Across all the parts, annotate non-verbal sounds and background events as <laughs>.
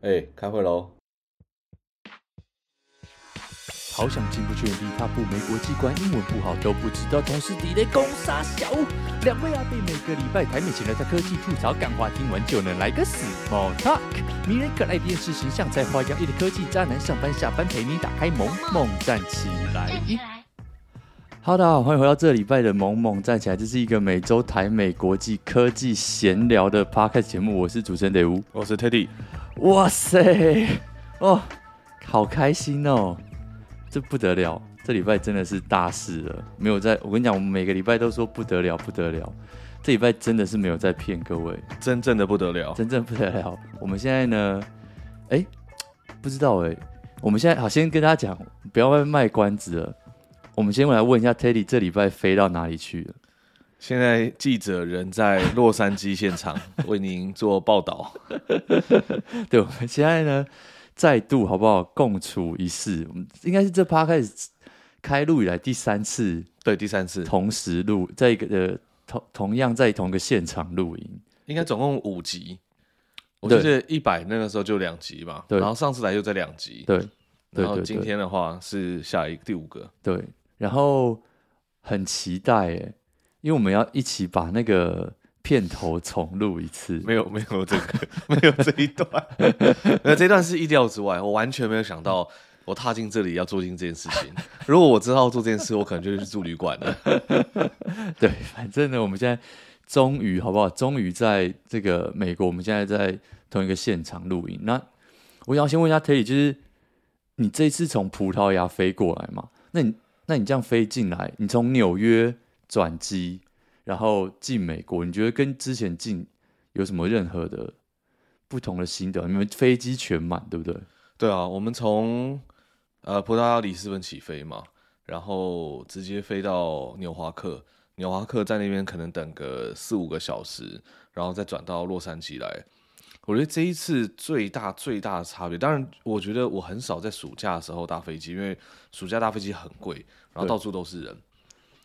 哎、欸，开会喽！好想进不去，离他不美国机关，英文不好都不知道，同事地雷攻杀小。两位阿伯每个礼拜台美前来在科技吐槽干话，听完就能来个 small talk。迷人可爱电视形象，在花样一的科技渣男，上班下班陪你打开萌萌站起来。哈喽，大家好，欢迎回到这礼拜的萌萌站起来，这是一个每周台美国际科技闲聊的 podcast 节目，我是主持人雷吴，我是 Teddy。哇塞，哦，好开心哦！这不得了，这礼拜真的是大事了。没有在，我跟你讲，我们每个礼拜都说不得了，不得了。这礼拜真的是没有在骗各位，真正的不得了，真正不得了。我们现在呢，哎，不知道哎，我们现在好，先跟大家讲，不要外面卖关子了。我们先来问一下 Teddy，这礼拜飞到哪里去了？现在记者人在洛杉矶现场 <laughs> 为您做报道。<laughs> 对，我们现在呢再度好不好共处一室？应该是这趴开始开录以来第三次，对，第三次。同时录，在一个呃同同样在同一个现场录音，应该总共五集。我记得一百那个时候就两集吧，对，然后上次来又在两集，对，然后今天的话是下一个第五个，对，然后很期待诶。因为我们要一起把那个片头重录一次，没有没有这个 <laughs> 没有这一段，<laughs> 那这段是意料之外，我完全没有想到我踏进这里要做进这件事情。如果我知道做这件事，我可能就去住旅馆了。<laughs> 对，反正呢，我们现在终于好不好？终于在这个美国，我们现在在同一个现场录音。那我想先问一下 Terry，就是你这一次从葡萄牙飞过来嘛？那你那你这样飞进来，你从纽约。转机，然后进美国，你觉得跟之前进有什么任何的不同的心得？你们飞机全满，对不对？对啊，我们从呃葡萄牙里斯本起飞嘛，然后直接飞到纽华克，纽华克在那边可能等个四五个小时，然后再转到洛杉矶来。我觉得这一次最大最大的差别，当然我觉得我很少在暑假的时候搭飞机，因为暑假搭飞机很贵，然后到处都是人。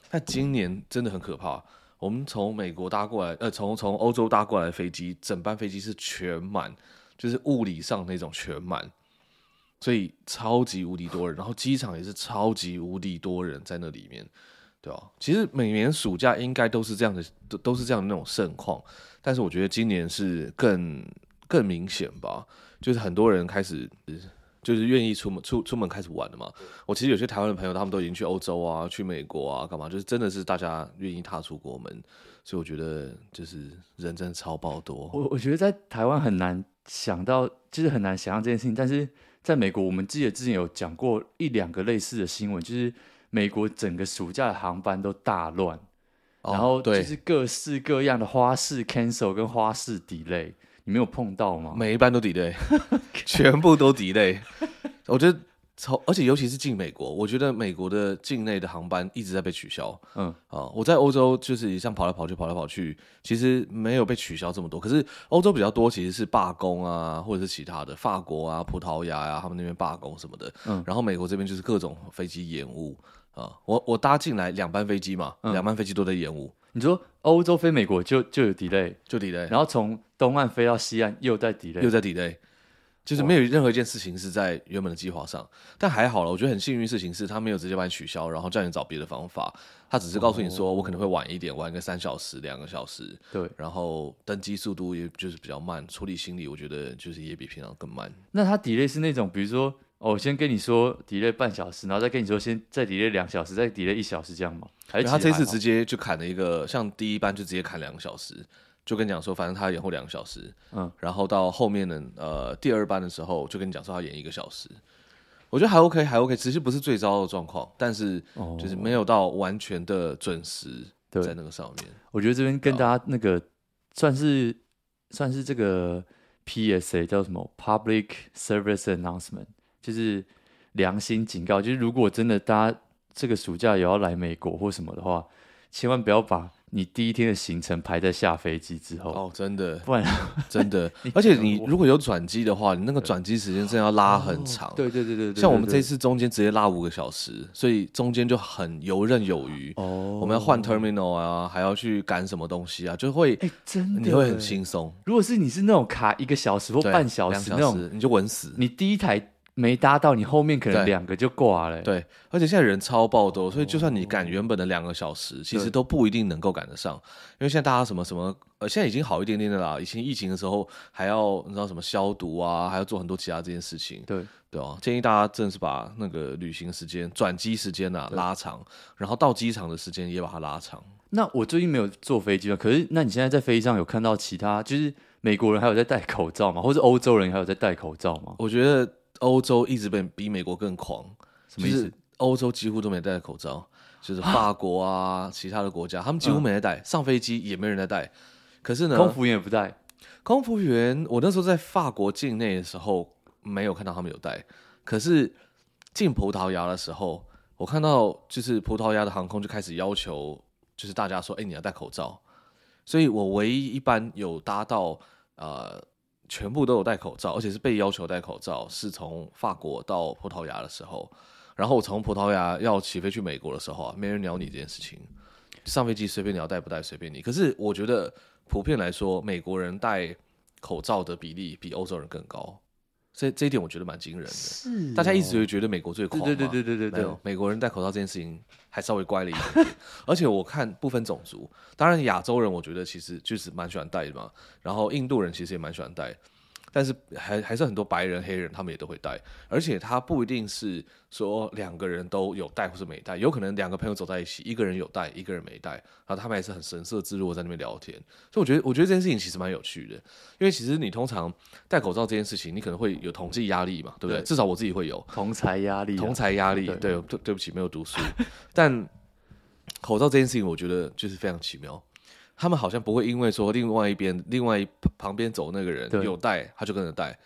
但今年真的很可怕。我们从美国搭过来，呃，从从欧洲搭过来的飞机，整班飞机是全满，就是物理上那种全满，所以超级无敌多人。然后机场也是超级无敌多人在那里面，对吧？其实每年暑假应该都是这样的，都都是这样的那种盛况。但是我觉得今年是更更明显吧，就是很多人开始。就是愿意出门出出门开始玩了嘛。我其实有些台湾的朋友，他们都已经去欧洲啊，去美国啊，干嘛？就是真的是大家愿意踏出国门，所以我觉得就是人真的超爆多。我我觉得在台湾很难想到，就是很难想象这件事情。但是在美国，我们记得之前有讲过一两个类似的新闻，就是美国整个暑假的航班都大乱，然后就是各式各样的花式 cancel 跟花式 delay。你没有碰到吗？每一班都 delay，<laughs> 全部都 delay。我觉得超，而且尤其是进美国，我觉得美国的境内的航班一直在被取消。嗯啊，我在欧洲就是像跑来跑去，跑来跑去，其实没有被取消这么多。可是欧洲比较多，其实是罢工啊，或者是其他的，法国啊、葡萄牙呀、啊，他们那边罢工什么的。嗯，然后美国这边就是各种飞机延误啊。我我搭进来两班飞机嘛，两、嗯、班飞机都在延误。你说欧洲飞美国就就有 delay，就 delay，然后从东岸飞到西岸又在 delay，又在 delay，就是没有任何一件事情是在原本的计划上。但还好了，我觉得很幸运的事情是他没有直接把你取消，然后叫你找别的方法。他只是告诉你说，我可能会晚一点，晚个三小时、两个小时。对，然后登机速度也就是比较慢，处理行李我觉得就是也比平常更慢。那他 delay 是那种，比如说。哦，我先跟你说 delay 半小时，然后再跟你说先再 delay 两小时，再 delay 一小时这样吗？还是他这次直接就砍了一个，像第一班就直接砍两个小时，就跟你讲说，反正他延后两个小时，嗯，然后到后面的呃第二班的时候，就跟你讲说他延一个小时，我觉得还 OK，还 OK，其实不是最糟的状况，但是就是没有到完全的准时在那个上面。我觉得这边跟大家那个算是算是这个 PSA 叫什么 Public Service Announcement。就是良心警告，就是如果真的大家这个暑假也要来美国或什么的话，千万不要把你第一天的行程排在下飞机之后哦，真的，不然 <laughs> 真的，<laughs> 而且你如果有转机的话，你那个转机时间真的要拉很长。对对对对，像我们这次中间直接拉五个小时，所以中间就很游刃有余。哦，我们要换 terminal 啊，还要去赶什么东西啊，就会哎，真的你会很轻松。如果是你是那种卡一个小时或半小时那种，你就稳死。你第一台。没搭到，你后面可能两个就挂了。对，而且现在人超爆多，所以就算你赶原本的两个小时，其实都不一定能够赶得上。因为现在大家什么什么，呃，现在已经好一点点的啦。以前疫情的时候，还要你知道什么消毒啊，还要做很多其他这件事情。对对啊，建议大家真的是把那个旅行时间、转机时间啊拉长，然后到机场的时间也把它拉长。那我最近没有坐飞机了，可是那你现在在飞机上有看到其他，就是美国人还有在戴口罩吗？或者欧洲人还有在戴口罩吗？我觉得。欧洲一直被比美国更狂，什么意思？欧洲几乎都没戴口罩，就是法国啊，其他的国家，他们几乎没在戴，上飞机也没人在戴。可是呢，空服员也不戴。空服员，我那时候在法国境内的时候，没有看到他们有戴。可是进葡萄牙的时候，我看到就是葡萄牙的航空就开始要求，就是大家说，哎，你要戴口罩。所以我唯一一般有搭到呃。全部都有戴口罩，而且是被要求戴口罩。是从法国到葡萄牙的时候，然后从葡萄牙要起飞去美国的时候啊，没人鸟你这件事情。上飞机随便你要戴不戴随便你。可是我觉得普遍来说，美国人戴口罩的比例比欧洲人更高。这这一点我觉得蛮惊人的。是、哦，大家一直会觉得美国最狂对？对对对对对对，美国人戴口罩这件事情还稍微乖了一点点。<laughs> 而且我看不分种族，当然亚洲人我觉得其实就是蛮喜欢戴的嘛。然后印度人其实也蛮喜欢戴。但是还还是很多白人、黑人，他们也都会戴，而且他不一定是说两个人都有戴或是没戴，有可能两个朋友走在一起，一个人有戴，一个人没戴，然后他们还是很神色自若在那边聊天。所以我觉得，我觉得这件事情其实蛮有趣的，因为其实你通常戴口罩这件事情，你可能会有统计压力嘛，对不对？对，至少我自己会有同才压力，同才压力。对对，对不起，没有读书，但口罩这件事情，我觉得就是非常奇妙。他们好像不会因为说另外一边、另外一旁边走那个人有带，他就跟着带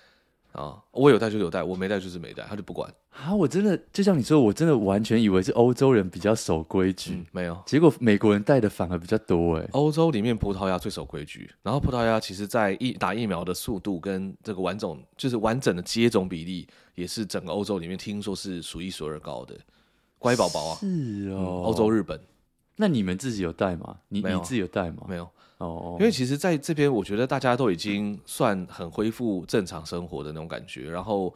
啊。我有带就有带，我没带就是没带，他就不管啊。我真的就像你说，我真的完全以为是欧洲人比较守规矩，嗯，没有。结果美国人带的反而比较多哎。欧洲里面葡萄牙最守规矩，然后葡萄牙其实在疫打疫苗的速度跟这个完整就是完整的接种比例，也是整个欧洲里面听说是数一数二高的。乖宝宝啊，是哦，欧洲日本。那你们自己有带吗？你你自己有带吗？没有哦，因为其实在这边，我觉得大家都已经算很恢复正常生活的那种感觉。然后，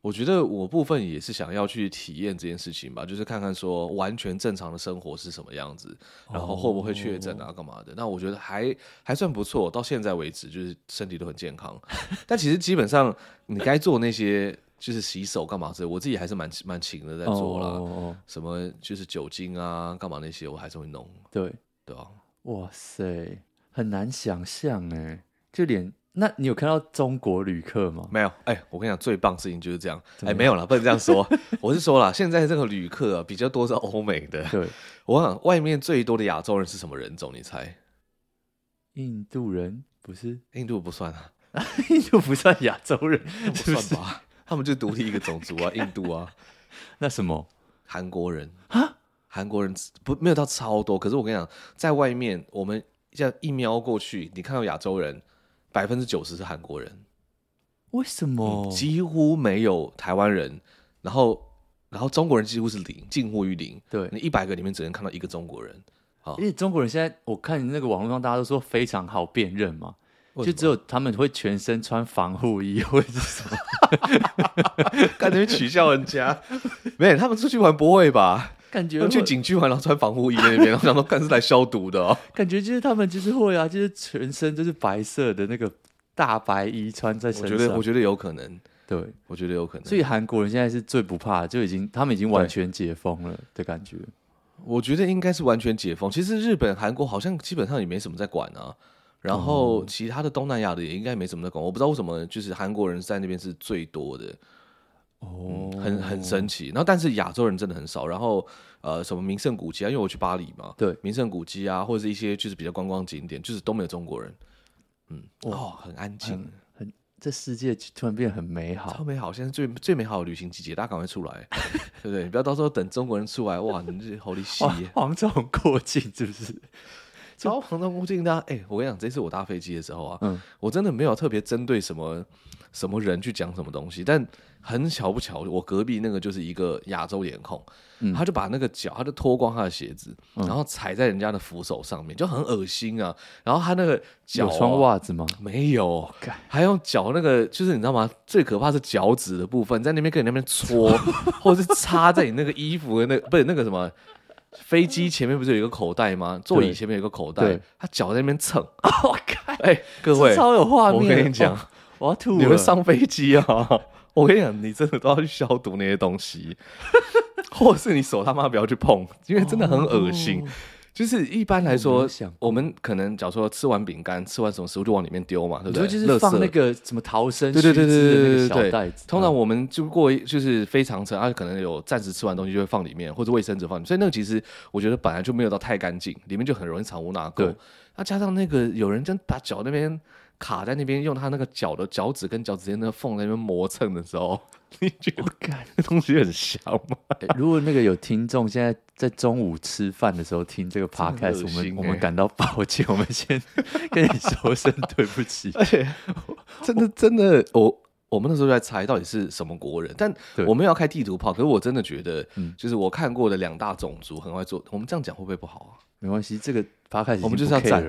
我觉得我部分也是想要去体验这件事情吧，就是看看说完全正常的生活是什么样子，然后会不会确诊啊，干嘛的。那我觉得还还算不错，到现在为止就是身体都很健康。<laughs> 但其实基本上你该做那些。就是洗手干嘛之类，我自己还是蛮蛮勤的在做啦。Oh. 什么就是酒精啊，干嘛那些我还是会弄。对对啊，哇塞，很难想象哎，就连那你有看到中国旅客吗？没有。哎、欸，我跟你讲，最棒的事情就是这样。哎、欸，没有了，不能这样说。我是说了，现在这个旅客、啊、比较多是欧美的。对，我想外面最多的亚洲人是什么人种？你猜？印度人不是？印度不算啊，<laughs> 印度不算亚洲人，不算吧？<laughs> 他们就独立一个种族啊，<laughs> 印度啊，那什么韩国人啊？韩国人不没有到超多，可是我跟你讲，在外面我们这样一瞄过去，你看到亚洲人百分之九十是韩国人，为什么？嗯，几乎没有台湾人，然后然后中国人几乎是零，近乎于零。对，你一百个里面只能看到一个中国人。好，因为中国人现在我看那个网络上大家都说非常好辨认嘛。就只有他们会全身穿防护衣或者是什么，<laughs> 感觉取笑人家。<laughs> 没，他们出去玩不会吧？感觉去景区玩，然后穿防护衣在那边，然后想说干是来消毒的哦。感觉就是他们就是会啊，就是全身就是白色的那个大白衣穿在身上。我觉得，我觉得有可能。对，我觉得有可能。所以韩国人现在是最不怕，就已经他们已经完全解封了的感觉。我觉得应该是完全解封。其实日本、韩国好像基本上也没什么在管啊。然后其他的东南亚的也应该没什么在管，我不知道为什么，就是韩国人在那边是最多的，哦、嗯，很很神奇。然后但是亚洲人真的很少。然后呃，什么名胜古迹啊，因为我去巴黎嘛，对，名胜古迹啊，或者是一些就是比较观光景点，就是都没有中国人。嗯，哦，很安静，很，很这世界突然变得很美好，超美好。现在最最美好的旅行季节，大家赶快出来，<laughs> 对不对？你不要到时候等中国人出来，哇，你这好利息，蝗虫过境是不是？超旁观无尽的。哎、欸，我跟你讲，这次我搭飞机的时候啊，嗯，我真的没有特别针对什么什么人去讲什么东西，但很巧不巧，我隔壁那个就是一个亚洲脸孔。嗯、他就把那个脚，他就脱光他的鞋子，嗯、然后踩在人家的扶手上面，就很恶心啊。然后他那个脚、啊、有穿袜子吗？没有，还用脚那个，就是你知道吗？最可怕是脚趾的部分，在那边跟你那边搓，<laughs> 或者是插在你那个衣服的那个、不是那个什么飞机前面不是有一个口袋吗？座椅前面有一个口袋，他脚在那边蹭。<laughs> 我靠！哎，各位，超有画面。我跟你讲、哦，我要吐。你们上飞机啊！<laughs> 我跟你讲，你真的都要去消毒那些东西。<laughs> 或者是你手他妈不要去碰，因为真的很恶心。Oh, 就是一般来说，我们可能假如说吃完饼干、吃完什么食物就往里面丢嘛，对不对？就是放那个什么逃生对对对对对小袋子。通常我们就过就是非常程，啊，可能有暂时吃完东西就会放里面，或者卫生纸放里面。所以那个其实我觉得本来就没有到太干净，里面就很容易藏污纳垢。那、啊、加上那个有人真把脚那边卡在那边，用他那个脚的脚趾跟脚趾间那个缝在那边磨蹭的时候。<laughs> 你觉得那东西很香吗？欸、如果那个有听众现在在中午吃饭的时候听这个 podcast，、欸、我们我们感到抱歉，我们先 <laughs> 跟你说声对不起。而且真的真的，我我们那时候在猜到底是什么国人，但我们要开地图炮。可是我真的觉得，就是我看过的两大种族很会做。我们这样讲会不会不好啊？没关系，这个 podcast 我们就是要赞。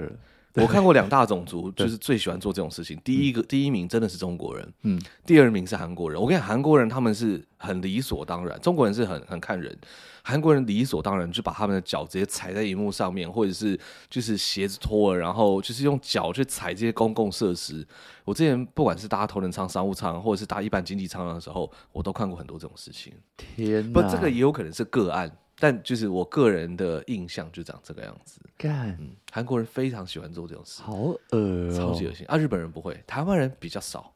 我看过两大种族，就是最喜欢做这种事情。第一个第一名真的是中国人，嗯，第二名是韩国人。我跟你讲，韩国人他们是很理所当然，中国人是很很看人。韩国人理所当然就把他们的脚直接踩在荧幕上面，或者是就是鞋子脱了，然后就是用脚去踩这些公共设施。我之前不管是搭头等舱、商务舱，或者是搭一般经济舱的时候，我都看过很多这种事情。天哪，不，这个也有可能是个案。但就是我个人的印象就长这个样子。干，嗯，韩国人非常喜欢做这种事，好恶哦，超级恶心啊！日本人不会，台湾人比较少。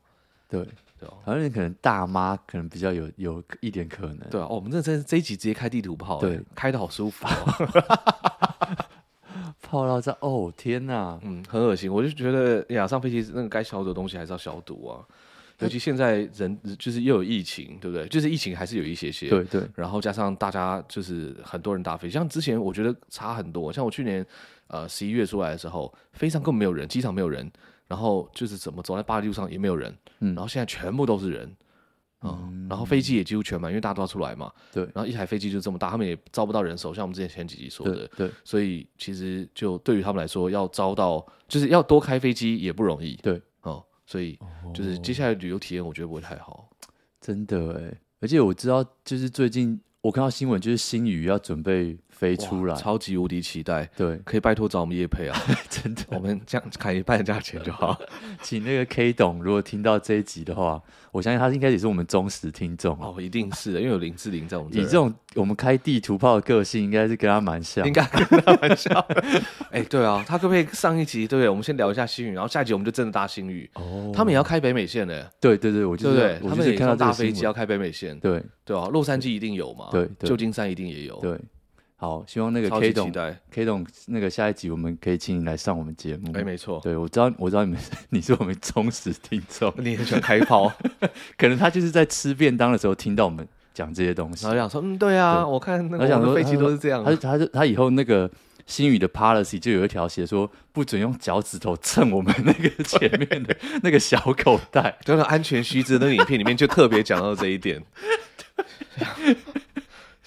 对对，台湾人可能大妈可能比较有有一点可能。对啊，哦，我们这这这一集直接开地图炮，对，开的好舒服，<laughs> 泡到这哦，天哪，嗯，很恶心。我就觉得呀，上飞机那个该消毒的东西还是要消毒啊。尤其现在人就是又有疫情，对不对？就是疫情还是有一些些，对对。然后加上大家就是很多人搭飞机，像之前我觉得差很多。像我去年呃十一月出来的时候，飞机上根本没有人，机场没有人，然后就是怎么走在巴黎路上也没有人，嗯。然后现在全部都是人，嗯。嗯然后飞机也几乎全满，因为大家都要出来嘛。对。然后一台飞机就这么大，他们也招不到人手，像我们之前前几集说的，对。对所以其实就对于他们来说，要招到就是要多开飞机也不容易，对。所以就是接下来旅游体验，我觉得不会太好，真的哎。而且我知道，就是最近我看到新闻，就是新宇要准备飞出来，超级无敌期待。对，可以拜托找我们叶配啊，<laughs> 真的，我们这样砍一半的价钱就好。<laughs> 请那个 K 董，如果听到这一集的话。我相信他应该也是我们忠实听众哦，一定是的，因为有林志玲在我们这。以这种我们开地图炮的个性，应该是跟他蛮像，应该跟他蛮像。<laughs> 哎、欸，对啊，他可不可以上一集？对不对？我们先聊一下星宇，然后下一集我们就真的搭星宇。哦，他们也要开北美线的。对对对，我就是、对对，他们也看到大飞机要开北美线。对对啊，洛杉矶一定有嘛？对，旧金山一定也有。对。好，希望那个 K 董，K 董那个下一集我们可以请你来上我们节目。哎，没错，对我知道，我知道你们，<laughs> 你是我们忠实听众，<laughs> 你很喜欢开炮，<laughs> 可能他就是在吃便当的时候听到我们讲这些东西，然后想说，嗯，对啊，对。我看那个想说飞机都是这样，他他他，他以后那个新宇的 policy 就有一条写说，不准用脚趾头蹭我们那个前面的那个小口袋，就是安全须知那个影片里面就特别讲到这一点。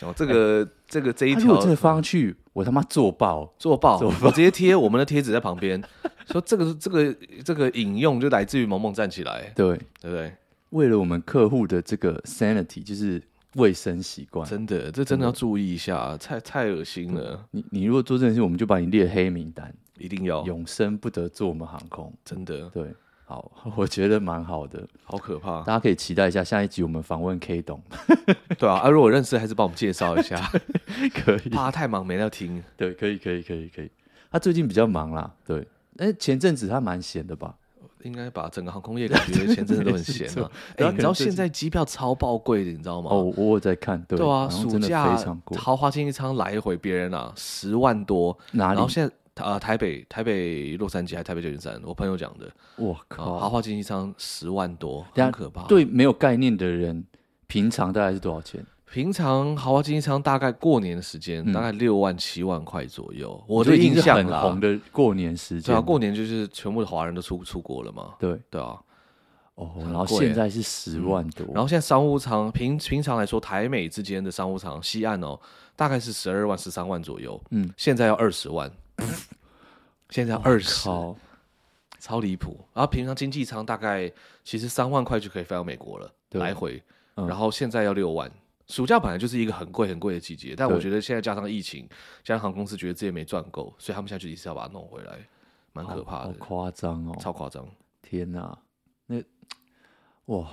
讲这个、欸、这个这一条，这个放上去，我他妈做爆做爆，我直接贴我们的贴纸在旁边，说这个这个这个引用就来自于萌萌站起来，对对不对？为了我们客户的这个 sanity，就是卫生习惯，真的这真的要注意一下，太太恶心了。你你如果做这件事，我们就把你列黑名单，一定要永生不得坐我们航空，真的对。好，<laughs> 我觉得蛮好的，好可怕，大家可以期待一下下一集我们访问 K 董，<laughs> 对啊，啊如果认识还是帮我们介绍一下，<laughs> 可以，怕他太忙没在听，对，可以，可以，可以，可以，他最近比较忙啦，对，哎，前阵子他蛮闲的吧？应该把整个航空业感觉前阵子都很闲啊，哎，你知道现在机票超爆贵的，你知道吗？哦，我有在看，对，对啊，暑假豪华经济舱来回别人啊十万多，哪里？然后现在。啊，台北、台北、洛杉矶还台北旧金山，我朋友讲的。我靠，豪华经济舱十万多，很可怕。对没有概念的人，平常大概是多少钱？平常豪华经济舱大概过年的时间，嗯、大概六万七万块左右。我的印象很红的过年时间，对啊，过年就是全部的华人都出出国了嘛。对对啊。哦，然后现在是十万多，嗯，然后现在商务舱平平常来说，台美之间的商务舱西岸哦，大概是十二万十三万左右，嗯，现在要二十万，<laughs> 现在要二十，超离谱。然后平常经济舱大概其实三万块就可以飞到美国了，来回，嗯，然后现在要六万。暑假本来就是一个很贵很贵的季节，但我觉得现在加上疫情，加上航空公司觉得自己没赚够，所以他们现在就一直要把它弄回来，蛮可怕的，好夸张哦，超夸张，天哪！那哇，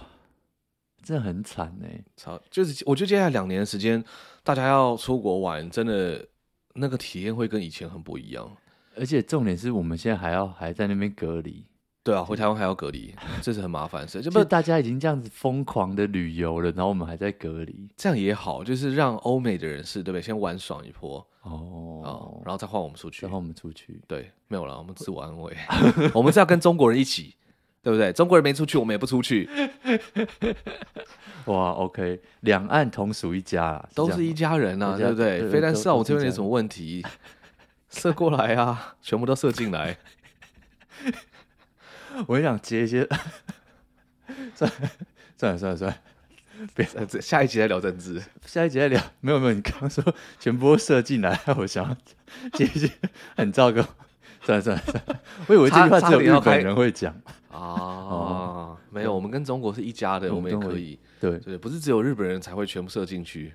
真的很惨呢。超就是，我觉得接下来两年的时间，大家要出国玩，真的那个体验会跟以前很不一样。而且重点是我们现在还要还在那边隔离。对啊，回台湾还要隔离，<laughs> 这是很麻烦的事。就不大家已经这样子疯狂的旅游了，然后我们还在隔离，这样也好，就是让欧美的人士对不对？先玩爽一波哦，哦，然后再换我们出去，再换我们出去。对，没有了，我们自我安慰，<laughs> <laughs> 我们是要跟中国人一起。对不对？中国人没出去，我们也不出去。哇，OK，两岸同属一家啊，都是一家人啊，对不对？飞弹射我这边有什么问题？射过来啊，全部都射进来。<laughs> 我也想接一些，算算了算了算了，别下一集再聊政治，下一集再聊。没有没有，你刚刚说全部都射进来，我想接一些很糟糕。算了算了，<laughs> 我以为这句话只有日本人会讲。啊，没有，我们跟中国是一家的，我们也可以。对对，不是只有日本人才会全部射进去。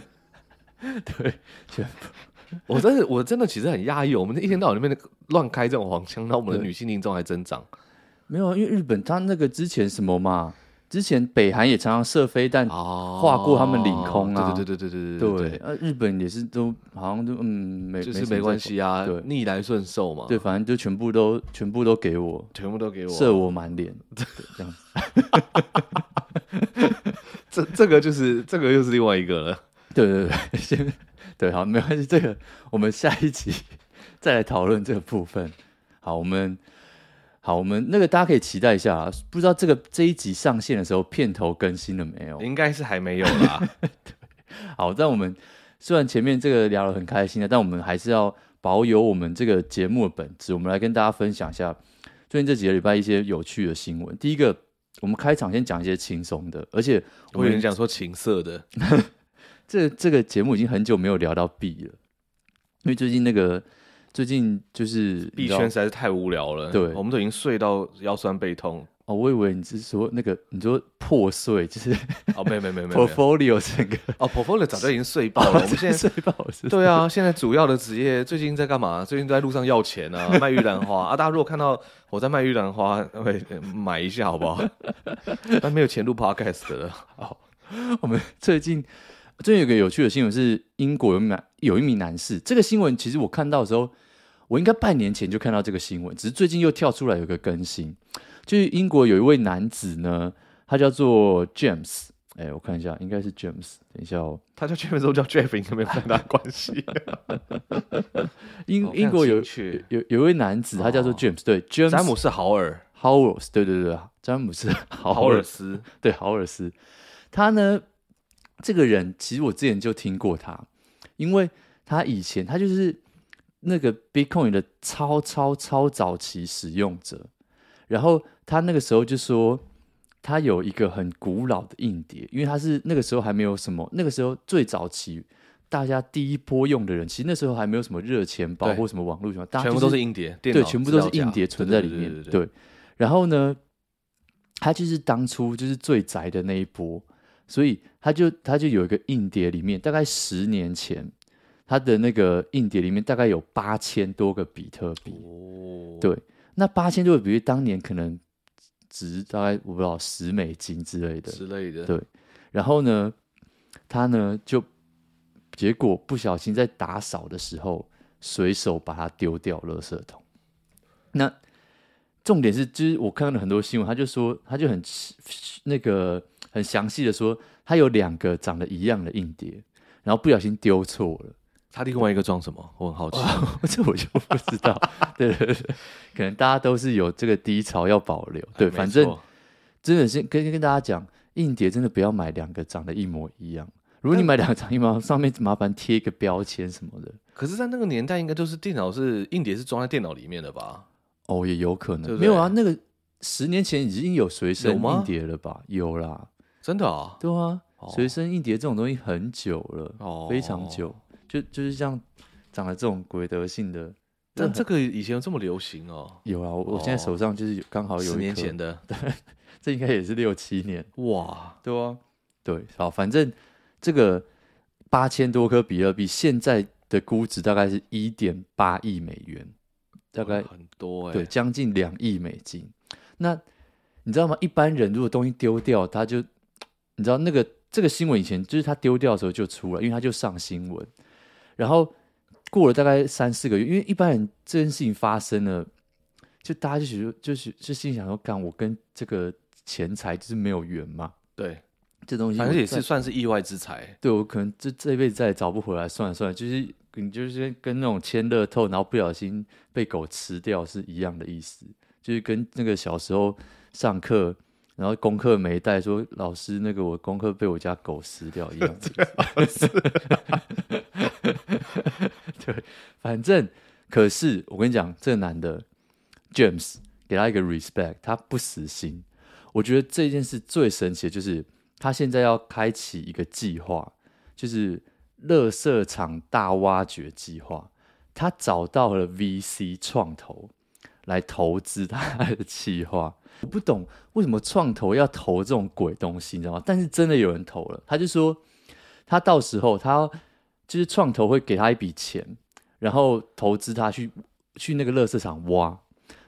<laughs> 对，全部。<laughs> 我真的，我真的其实很压抑，我们一天到晚那边乱开这种黄腔，那我们的女性听众还增长。没有，因为日本他那个之前什么嘛。之前北韩也常常射飞弹划过他们领空啊，对对对对对对对。呃，日本也是都好像都嗯没就是没关系啊，对，逆来顺受嘛。对，反正就全部都全部都给我，全部都给我，射我满脸，这样。<laughs> 这这个就是这个又是另外一个了。对对对，先 <laughs> 对好没关系，这个我们下一集再来讨论这个部分。好，我们。好，我们那个大家可以期待一下啊，不知道这个这一集上线的时候片头更新了没有？应该是还没有啦。<laughs> 对，好，但我们虽然前面这个聊得很开心的，但我们还是要保有我们这个节目的本质。我们来跟大家分享一下最近这几个礼拜一些有趣的新闻。第一个，我们开场先讲一些轻松的，而且我跟你讲说情色的。<laughs> 这这个节目已经很久没有聊到 B 了，因为最近那个。最近就是币圈实在是太无聊了，对，我们都已经睡到腰酸背痛。哦，我以为你是说那个，你说破碎，就是哦，没有没有没有，portfolio 整个哦，portfolio 早就已经睡爆了。<laughs> 我们现在睡爆了，对啊，现在主要的职业最近在干嘛？最近都在路上要钱啊，卖玉兰花啊。大家如果看到我在卖玉兰花，会买一下好不好？<laughs> 但没有钱录 podcast 了。<laughs> 好，我们最近。最近有个有趣的新闻是，英国有男有一名男士。这个新闻其实我看到的时候，我应该半年前就看到这个新闻，只是最近又跳出来有个更新。就是英国有一位男子呢，他叫做 James。哎，我看一下，应该是 James。等一下哦，他叫 James 都叫 Jeff，应该没有太大关系。英英国有有有一位男子，他叫做 James，对，James 詹姆斯豪尔，Howells，对对对，詹姆斯豪尔斯，<laughs> 对，豪尔斯，他呢？这个人其实我之前就听过他，因为他以前他就是那个 Bitcoin 的超超超早期使用者，然后他那个时候就说他有一个很古老的硬碟，因为他是那个时候还没有什么，那个时候最早期大家第一波用的人，其实那时候还没有什么热钱包或什么网络什么，大家、就是、全部都是硬碟，对，全部都是硬碟存在里面，对。然后呢，他就是当初就是最宅的那一波。所以他就他就有一个硬碟，里面大概十年前，他的那个硬碟里面大概有八千多个比特币。哦，对，那八千多个比特币当年可能值大概我不知道十美金之类的之类的。对，然后呢，他呢就结果不小心在打扫的时候随手把它丢掉垃圾桶。那重点是，就是我看到了很多新闻，他就说他就很那个。很详细的说，他有两个长得一样的硬碟，然后不小心丢错了。他另外一个装什么？我很好奇，<laughs> 这我就不知道。<laughs> 对对对，可能大家都是有这个低潮要保留。对，反正真的是跟跟大家讲，硬碟真的不要买两个长得一模一样。如果你买两张一模，上面麻烦贴一个标签什么的。可是，在那个年代，应该都是电脑是硬碟是装在电脑里面的吧？哦，也有可能，对对没有啊。那个十年前已经有随身硬碟了吧？有，有啦，真的啊？对啊，哦、随身硬碟这种东西很久了，哦，非常久，就就是像长了这种鬼德性的。<laughs> 但这个以前有这么流行哦？有啊，我我现在手上就是刚好有十年前的，对，这应该也是六七年。哇，对啊，对，好，反正这个八千多颗比特币现在的估值大概是一点八亿美元，大概很多哎，对，将近两亿美金。那你知道吗？一般人如果东西丢掉，他就你知道那个这个新闻以前就是他丢掉的时候就出来，因为他就上新闻，然后。过了大概三四个月，因为一般人这件事情发生了，就大家就觉得就是就心想说，干我跟这个钱财就是没有缘嘛。对，这东西反正也是算是意外之财。对，我可能这这辈子再也找不回来，算了算了，就是你就是跟那种签乐透，然后不小心被狗吃掉是一样的意思，就是跟那个小时候上课。然后功课没带，说老师那个我功课被我家狗撕掉一样。<laughs> <laughs> 对，反正可是我跟你讲，这个男的 James 给他一个 respect，他不死心。我觉得这件事最神奇的就是他现在要开启一个计划，就是垃圾场大挖掘计划。他找到了 VC 创投来投资他的企划。我不懂为什么创投要投这种鬼东西，你知道吗？但是真的有人投了，他就说他到时候他就是创投会给他一笔钱，然后投资他去去那个垃圾场挖，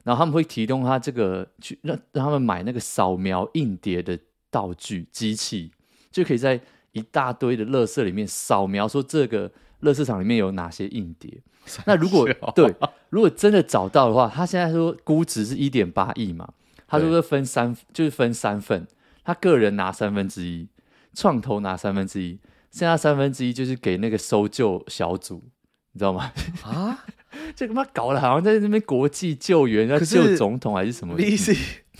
然后他们会提供他这个去让让他们买那个扫描硬碟的道具机器，就可以在一大堆的乐色里面扫描，说这个垃圾场里面有哪些硬碟。那如果对，如果真的找到的话，他现在说估值是一点八亿嘛。他说是分三，就是分三份，他个人拿三分之一，创投拿三分之一，剩下三分之一就是给那个搜救小组，你知道吗？啊，<laughs> 这他妈搞得好像在那边国际救援要救总统还是什么意思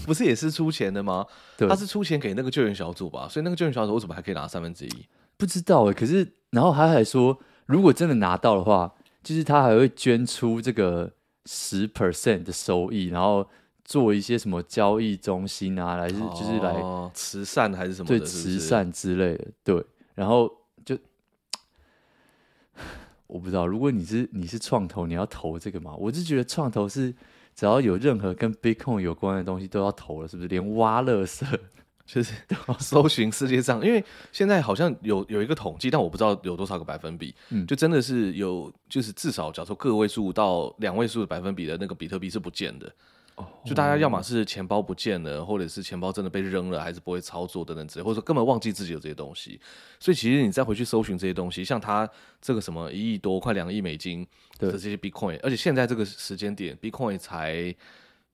不是也是出钱的吗？对，他是出钱给那个救援小组吧？所以那个救援小组为什么还可以拿三分之一？不知道哎、欸。可是然后他还说，如果真的拿到的话，就是他还会捐出这个十 percent 的收益，然后。做一些什么交易中心啊，来是就是来、哦、慈善还是什么对慈善之类的，对。然后就 <sighs> 我不知道，如果你是你是创投，你要投这个吗？我就觉得创投是只要有任何跟 Bitcoin 有关的东西都要投了，是不是？连挖垃圾就是 <laughs> 搜寻世界上，因为现在好像有有一个统计，但我不知道有多少个百分比，嗯，就真的是有，就是至少假如说个位数到两位数的百分比的那个比特币是不见的。就大家要么是钱包不见了，或者是钱包真的被扔了，还是不会操作等等之类，或者说根本忘记自己有这些东西。所以其实你再回去搜寻这些东西，像他这个什么一亿多、快两亿美金的这些 Bitcoin，而且现在这个时间点，Bitcoin 才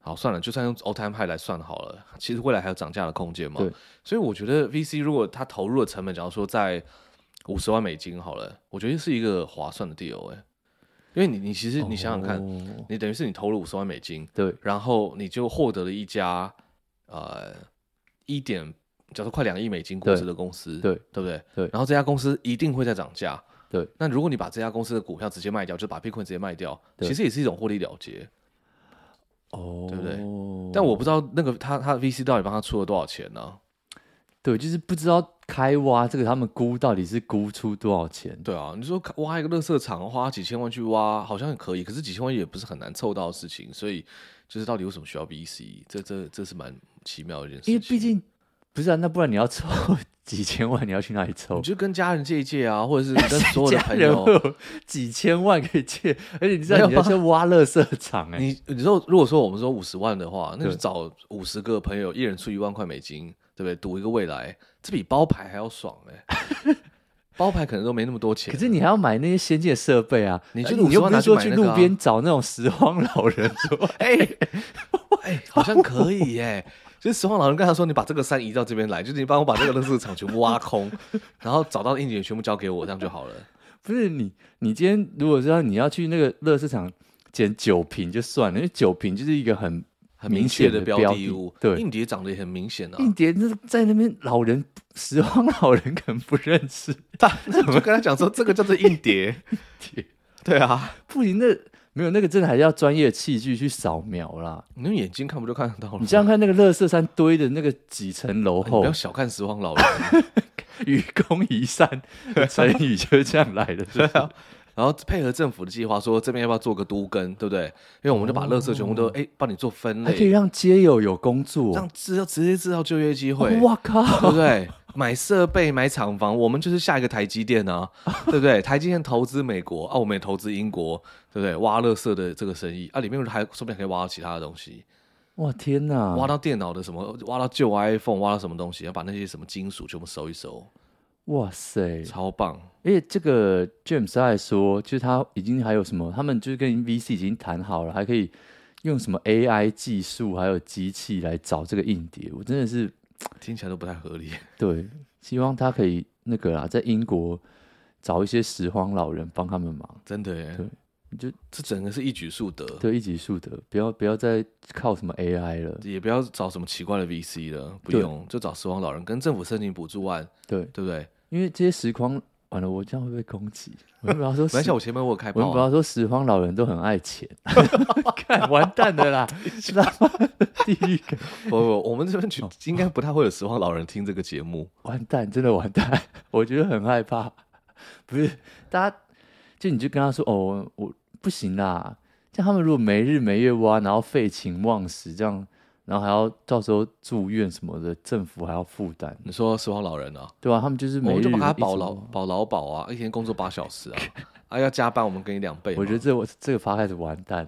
好算了，就算用 old Time High 来算好了，其实未来还有涨价的空间嘛。所以我觉得 VC 如果他投入的成本，假如说在五十万美金好了，我觉得是一个划算的 deal 哎、欸。因为你，你其实你想想看，oh. 你等于是你投了五十万美金，对，然后你就获得了一家呃一点，假如说快两亿美金估值的公司，对，对不对？对，然后这家公司一定会在涨价，对。那如果你把这家公司的股票直接卖掉，就把 Bitcoin 直接卖掉，其实也是一种获利了结，哦，oh. 对不对？但我不知道那个他他 VC 到底帮他出了多少钱呢、啊？对，就是不知道开挖这个，他们估到底是估出多少钱？对啊，你说挖一个垃圾场花几千万去挖，好像也可以，可是几千万也不是很难凑到的事情，所以就是到底为什么需要 VC？这这这是蛮奇妙的一件事情。因为毕竟不是啊，那不然你要凑几千万，你要去哪里凑？你就跟家人借一借啊，或者是 <laughs> 跟所有的朋友几千万可以借，而且你知道你要去挖乐色场哎、欸，你你说如果说我们说五十万的话，那就找五十个朋友，一人出一万块美金。对不对？赌一个未来，这比包牌还要爽哎、欸！<laughs> 包牌可能都没那么多钱，可是你还要买那些先进的设备啊！你就你又不是说去路边找那种拾荒老人说，<laughs> 哎哎，好像可以耶、欸！就是拾荒老人跟他说，你把这个山移到这边来，就是你帮我把这个垃圾场全部挖空，然后找到硬件全部交给我，这样就好了。不是你，你今天如果说你要去那个垃圾场捡酒瓶就算了，因为酒瓶就是一个很。很明确的标的物。对，硬碟长得也很明显啊。硬碟那在那边，老人拾荒老人可能不认识，他怎么跟他讲说这个叫做硬碟？碟对啊，不行，那没有那个真的还是要专业器具去扫描啦。你用眼睛看不就看得到了？你这样看那个乐色山堆的那个几层楼后，不要小看拾荒老人，<laughs> 愚公移山成语就是这样来的，<laughs> 对啊。然后配合政府的计划，说这边要不要做个都更，对不对？因为我们就把垃圾全部都哎帮你做分类，还可以让街友有工作，这样直要直接制造就业机会。哇靠，对不对？买设备、买厂房，我们就是下一个台积电啊，<laughs> 对不对？台积电投资美国啊，我们也投资英国，对不对？挖乐色的这个生意啊，里面还说不定可以挖到其他的东西。哇天哪，挖到电脑的什么，挖到旧 iPhone，挖到什么东西，要把那些什么金属全部收一收。哇塞，超棒！而且这个 James 还说，就是他已经还有什么，他们就是跟 VC 已经谈好了，还可以用什么 AI 技术，还有机器来找这个硬碟。我真的是听起来都不太合理。<laughs> 对，希望他可以那个啊，在英国找一些拾荒老人帮他们忙。真的耶，对，就这整个是一举数得，对，一举数得，不要不要再靠什么 AI 了，也不要找什么奇怪的 VC 了，不用，就找拾荒老人跟政府申请补助案，对，对不对？因为这些拾荒完了，我这样会被攻击。我们不要说，没关系，我前面我有开炮。我们不要说拾荒老人都很爱钱，<laughs> 看完蛋的啦，<laughs> 知道吗？第一个，不不，我们这边就应该不太会有拾荒老人听这个节目。<laughs> 完蛋，真的完蛋，我觉得很害怕。不是，大家就你就跟他说哦，我不行啦。像他们如果没日没夜挖，然后废寝忘食这样。然后还要到时候住院什么的，政府还要负担。你说拾荒老人啊？对吧、啊？他们就是每日我们就把他保劳保劳保啊，一天工作八小时啊，<laughs> 啊要加班我们给你两倍。我觉得这我这个发开始完蛋。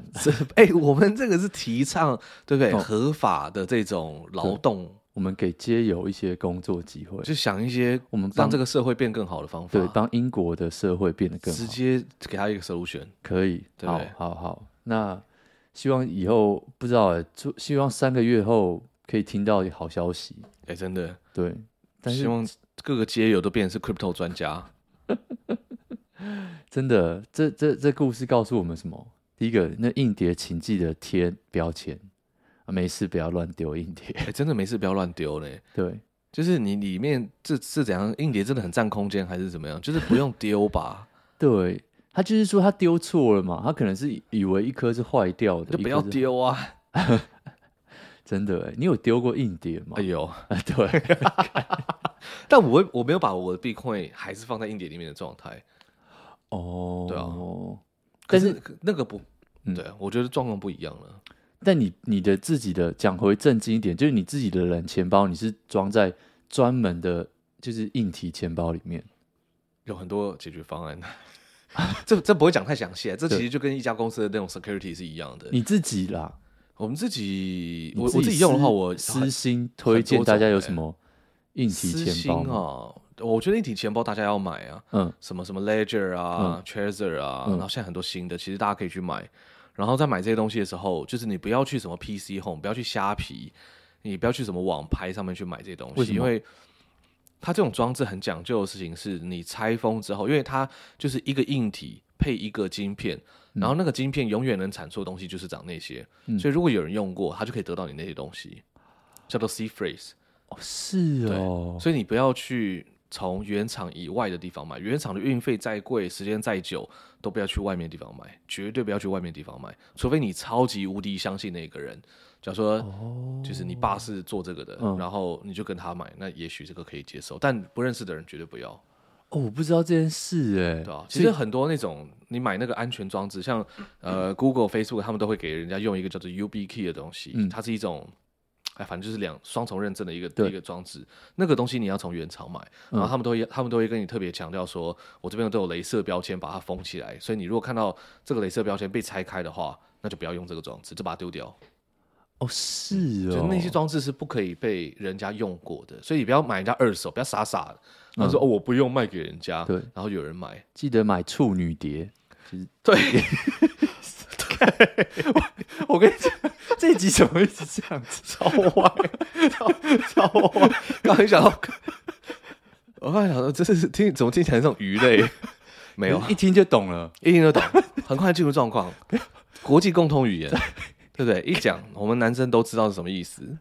哎、欸，我们这个是提倡对不对？哦、合法的这种劳动，我们给街友一些工作机会，就想一些我们让这个社会变更好的方法，对，帮英国的社会变得更好，直接给他一个 solution，可以，对，好好好，那。希望以后不知道，就希望三个月后可以听到好消息。哎、欸，真的，对，但是希望各个街友都变成是 crypto 专家。<laughs> 真的，这这这故事告诉我们什么？第一个，那硬碟请记得贴标签啊，没事不要乱丢硬碟。真的没事不要乱丢嘞。对，就是你里面这是怎样？硬碟真的很占空间，还是怎么样？就是不用丢吧？<laughs> 对。他就是说他丢错了嘛，他可能是以为一颗是坏掉的，就不要丢啊！<laughs> 真的，你有丢过硬碟吗？哎呦，<laughs> 对，<laughs> 但我我没有把我的 Bitcoin 还是放在硬碟里面的状态。哦，对啊，但是那个不，嗯、对，我觉得状况不一样了。但你你的自己的讲回正经一点，就是你自己的冷钱包，你是装在专门的，就是硬体钱包里面，有很多解决方案。<laughs> 这这不会讲太详细，这其实就跟一家公司的那种 security 是一样的。你自己啦，我们自己，我我自己用的话，我私心推荐大家有什么硬体钱包啊？我觉得硬体钱包大家要买啊，嗯，什么什么 Ledger 啊、Trezor 啊，然后现在很多新的，其实大家可以去买。然后在买这些东西的时候，就是你不要去什么 PC Home，不要去虾皮，你不要去什么网拍上面去买这些东西，因为。它这种装置很讲究的事情是，你拆封之后，因为它就是一个硬体配一个晶片，嗯、然后那个晶片永远能产出的东西就是长那些，嗯、所以如果有人用过，他就可以得到你那些东西，叫做 seed phrase。哦，是哦，所以你不要去从原厂以外的地方买，原厂的运费再贵，时间再久，都不要去外面的地方买，绝对不要去外面的地方买，除非你超级无敌相信那个人。假如说，就是你爸是做这个的，哦、然后你就跟他买，嗯、那也许这个可以接受，但不认识的人绝对不要。哦，我不知道这件事哎，对啊，其实很多那种你买那个安全装置，像呃 Google、Facebook，他们都会给人家用一个叫做 YubiKey 的东西，嗯、它是一种，哎，反正就是两双重认证的一个对一个装置。那个东西你要从原厂买，然后他们都会、嗯、他们都会跟你特别强调说，我这边都有镭射标签把它封起来，所以你如果看到这个镭射标签被拆开的话，那就不要用这个装置，就把它丢掉。哦，是哦，就那些装置是不可以被人家用过的，所以你不要买人家二手，不要傻傻的，然后说、嗯、哦我不用卖给人家，对，然后有人买，记得买处女碟，<laughs> <laughs> 对，我我跟你讲，这集怎么一直这样子，<laughs> 超坏，超超坏，刚才想到，我刚才想到，这是听怎么听起来像鱼类，没有，一听就懂了，一听就懂，很快进入状况，国际共通语言。对不对？一讲，我们男生都知道是什么意思。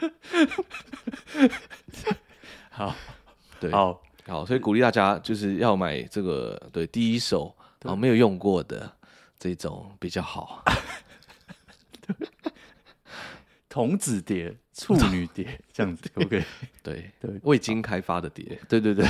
<laughs> 好，<laughs> 对，好，好，所以鼓励大家就是要买这个，对，第一手啊，没有用过的这种比较好。童子蝶、处女蝶这样子，<laughs> OK？对对，未经开发的蝶，对对对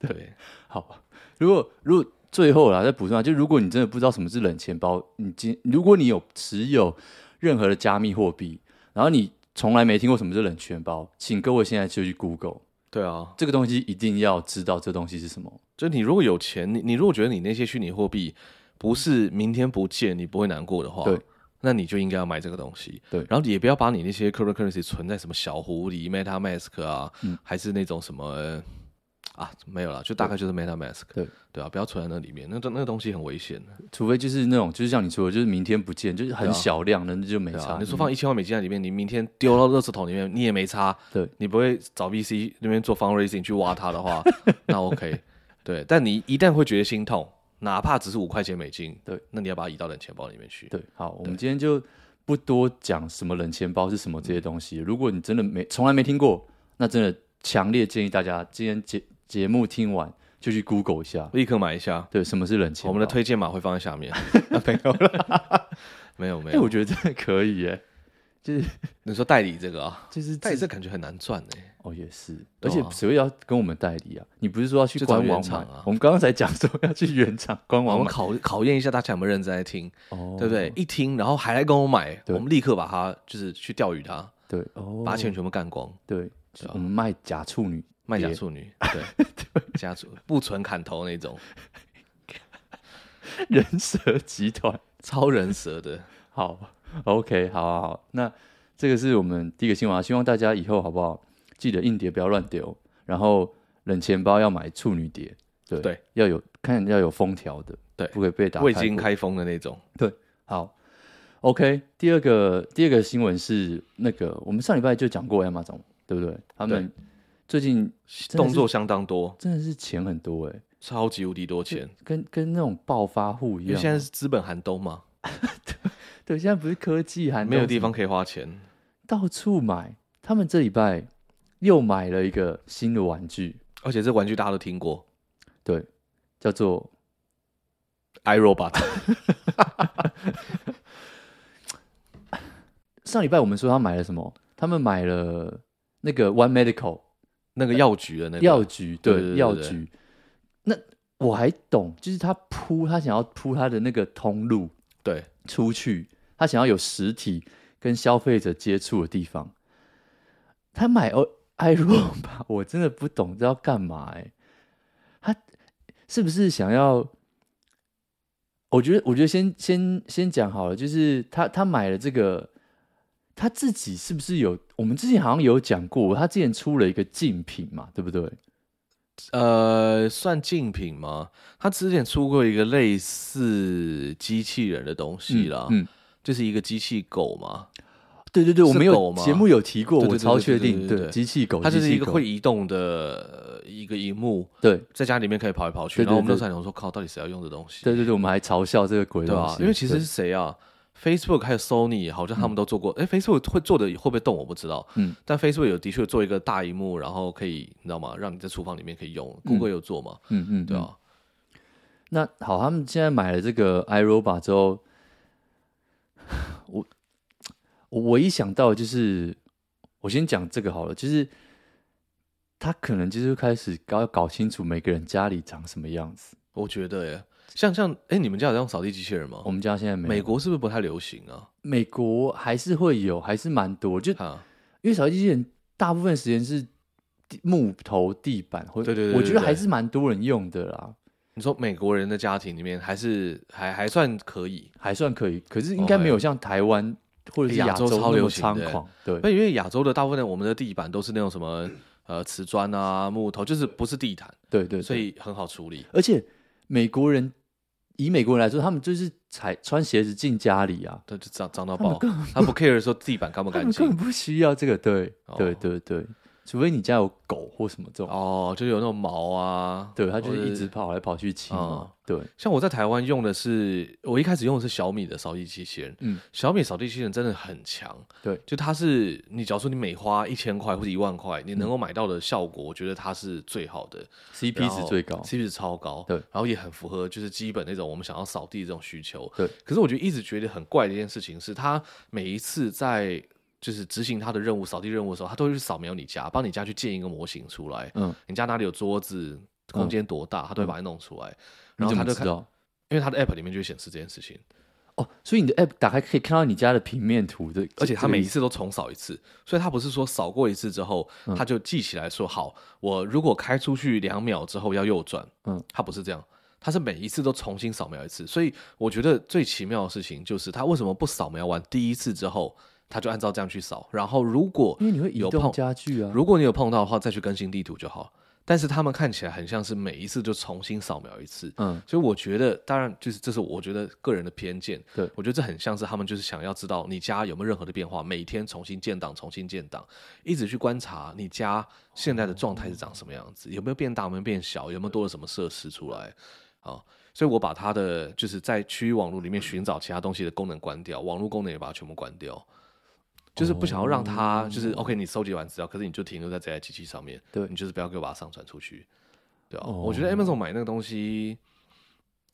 对。好，如果如果最后啦，再补充下，就如果你真的不知道什么是冷钱包，你今如果你有持有任何的加密货币，然后你从来没听过什么是冷钱包，请各位现在就去 Google。对啊，这个东西一定要知道，这东西是什么。就你如果有钱，你你如果觉得你那些虚拟货币不是明天不见你不会难过的话，对。那你就应该要买这个东西，对，然后也不要把你那些 cryptocurrency 存在什么小狐狸 MetaMask 啊，嗯，还是那种什么啊，没有了，就大概就是 MetaMask，对。对啊，不要存在那里面，那个那个东西很危险的，除非就是那种就是像你说的，就是明天不见，就是很小量的，那就没差。啊、你说放一千万美金在里面，你明天丢到垃圾桶里面，你也没差，对，你不会找 VC 那边做 fundraising 去挖它的话，<laughs> 那 OK，对，但你一旦会觉得心痛，哪怕只是五块钱美金，对，那你要把它移到冷钱包里面去，对，好，我们今天就。不多讲什么冷钱包是什么这些东西。如果你真的没从来没听过，那真的强烈建议大家今天节节目听完就去 Google 一下，立刻买一下。对，什么是冷钱包？我们的推荐码会放在下面。<laughs> 没有了，没有没有。我觉得真的可以耶。就是你说代理这个啊，就是代理这感觉很难赚哎。哦，也是，而且谁会要跟我们代理啊？你不是说要去官网厂啊？我们刚刚才讲说要去原厂官网，我们考考验一下大家有没有认真在听，哦，对不对？一听然后还来跟我买，我们立刻把它就是去钓鱼它，对，哦，把钱全部干光，对，我们卖假处女，卖假处女，<laughs> 对，假处不纯砍头那种，<laughs> 人蛇集团，超人蛇的，<laughs> 好。OK，好好好，那这个是我们第一个新闻啊，希望大家以后好不好？记得硬碟不要乱丢，然后冷钱包要买处女碟，对，对要有看要有封条的，对，不可以被打开。未经开封的那种，对，好，OK。第二个第二个新闻是那个我们上礼拜就讲过 Amazon，对不对？他们最近动作相当多，真的是钱很多哎，超级无敌多钱，跟跟那种暴发户一样。因为现在是资本寒冬嘛。<laughs> 对，现在不是科技寒冬没有地方可以花钱，到处买。他们这礼拜又买了一个新的玩具，而且这玩具大家都听过，对，叫做 iRobot。<laughs> 上礼拜我们说他买了什么？他们买了那个 One Medical 那个药局的那个药局，对，药局。那我还懂，就是他铺，他想要铺他的那个通路，对，出去。他想要有实体跟消费者接触的地方，他买哦 iRobot 吧，我真的不懂这要干嘛哎，他是不是想要？我觉得，我觉得先先先讲好了，就是他他买了这个，他自己是不是有？我们之前好像有讲过，他之前出了一个竞品嘛，对不对？呃，算竞品吗？他之前出过一个类似机器人的东西啦。嗯。嗯就是一个机器狗嘛？对对对，我们有节目有提过，我超确定。对，机器狗，它就是一个会移动的一个荧幕。对，在家里面可以跑来跑去。然后我们都在想说，靠，到底谁要用这东西？对对对，我们还嘲笑这个鬼东西。因为其实是谁啊？Facebook 还有 Sony 好像他们都做过。哎，Facebook 会做的会不会动？我不知道。嗯，但 Facebook 有的确做一个大荧幕，然后可以你知道吗？让你在厨房里面可以用。Google 有做嘛？嗯嗯，对啊。那好，他们现在买了这个 iRobot 之后。我我一想到就是，我先讲这个好了，就是他可能就是开始搞要搞清楚每个人家里长什么样子。我觉得耶，像像哎、欸，你们家有用扫地机器人吗？我们家现在没。美国是不是不太流行啊？美国还是会有，还是蛮多。就因为扫地机器人大部分时间是木头地板，或对对对，我觉得还是蛮多人用的啦。你说美国人的家庭里面还是还还算可以，还算可以，可是应该没有像台湾或者是亚洲超流行的。对，因为亚洲的大部分我们的地板都是那种什么呃瓷砖啊木头，就是不是地毯。对对，所以很好处理。而且美国人以美国人来说，他们就是踩穿鞋子进家里啊，他就脏脏到爆，他不 care 说地板干不干净，根本不需要这个。对对对对，除非你家有狗或什么这种。哦，就有那种毛啊，对，它就是一直跑来跑去清嘛。哦、对，像我在台湾用的是，我一开始用的是小米的扫地机器人，嗯，小米扫地机器人真的很强，对，就它是你假如说你每花一千块或者一万块，你能够买到的效果，我觉得它是最好的，CP 值最高，CP 值超高，对，然后也很符合就是基本那种我们想要扫地的这种需求，对。可是我觉得一直觉得很怪的一件事情是，它每一次在就是执行他的任务，扫地任务的时候，他都会去扫描你家，帮你家去建一个模型出来。嗯，你家哪里有桌子，空间多大，他都会把它弄出来。嗯、然后他就看，因为他的 app 里面就会显示这件事情。哦，所以你的 app 打开可以看到你家的平面图的，而且他每一次都重扫一次，所以他不是说扫过一次之后，他就记起来说好，我如果开出去两秒之后要右转。嗯，他不是这样，他是每一次都重新扫描一次。所以我觉得最奇妙的事情就是他为什么不扫描完第一次之后。他就按照这样去扫，然后如果因为你会有碰家具啊，如果你有碰到的话，再去更新地图就好。但是他们看起来很像是每一次就重新扫描一次，嗯，所以我觉得，当然就是这是我觉得个人的偏见，对，我觉得这很像是他们就是想要知道你家有没有任何的变化，每天重新建档，重新建档，一直去观察你家现在的状态是长什么样子，有没有变大，有没有变小，有没有多了什么设施出来啊？所以我把它的就是在区域网络里面寻找其他东西的功能关掉，网络功能也把它全部关掉。就是不想要让它，就是 OK，你收集完资料，可是你就停留在这台机器上面，对，你就是不要给我把它上传出去，对啊。我觉得 Amazon 买那个东西，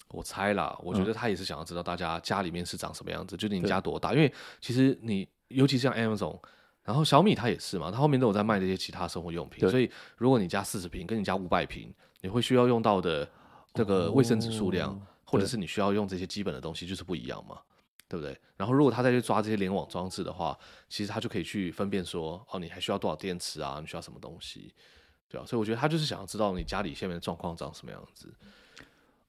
我猜啦，我觉得他也是想要知道大家家里面是长什么样子，就是你家多大，因为其实你尤其是像 Amazon，然后小米它也是嘛，它后面都有在卖这些其他生活用品，所以如果你家四十平，跟你家五百平，你会需要用到的这个卫生纸数量，或者是你需要用这些基本的东西，就是不一样嘛。对不对？然后如果他再去抓这些联网装置的话，其实他就可以去分辨说，哦，你还需要多少电池啊？你需要什么东西？对啊，所以我觉得他就是想要知道你家里下面的状况长什么样子。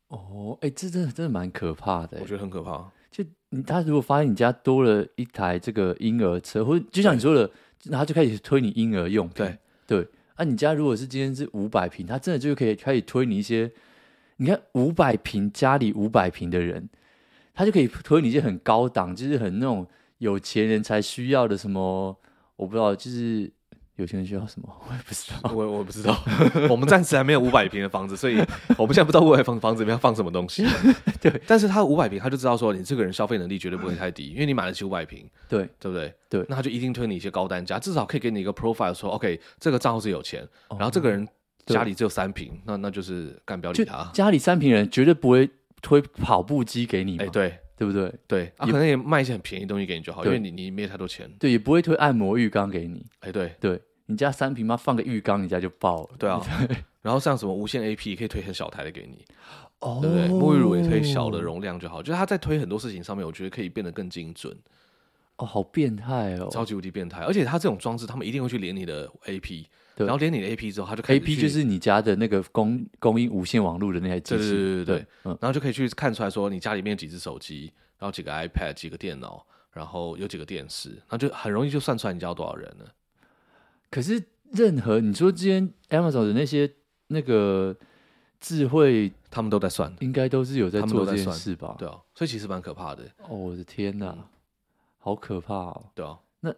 哦，哎，这真的真的蛮可怕的。我觉得很可怕。就你他如果发现你家多了一台这个婴儿车，或者就像你说的，然后就开始推你婴儿用品。对对。啊，你家如果是今天是五百平，他真的就可以开始推你一些。你看五百平家里五百平的人。他就可以推你一些很高档，就是很那种有钱人才需要的什么，我不知道，就是有钱人需要什么，我也不知道，我我也不知道。<laughs> 我们暂时还没有五百平的房子，所以我们现在不知道五百平房子里面要放什么东西。<laughs> 对，但是他五百平，他就知道说你这个人消费能力绝对不会太低，因为你买得起五百平，对对不对？对，那他就一定推你一些高单价，至少可以给你一个 profile，说 OK，这个账户是有钱，然后这个人家里只有三平，那那就是干不要理他。家里三平人绝对不会。推跑步机给你，哎，对，对不对？对，啊，可能也卖一些很便宜的东西给你就好，因为你你没有太多钱。对，也不会推按摩浴缸给你，哎，对，对，你家三平嘛，放个浴缸，你家就爆了。对啊，<laughs> 然后像什么无线 AP 可以推很小台的给你，哦，对不对？沐浴乳也推小的容量就好，就是他在推很多事情上面，我觉得可以变得更精准。哦，好变态哦，超级无敌变态！而且它这种装置，他们一定会去连你的 AP。然后连你的 AP 之后，它就可以 AP 就是你家的那个供供应无线网络的那台机器，对对对对，对嗯，然后就可以去看出来说你家里面有几只手机，然后几个 iPad，几个电脑，然后有几个电视，然后就很容易就算出来你家有多少人了。可是任何你说之前 Amazon 的那些那个智慧，他们都在算，应该都是有在做这件事吧？对啊，所以其实蛮可怕的。哦，我的天哪，嗯、好可怕哦！对啊，那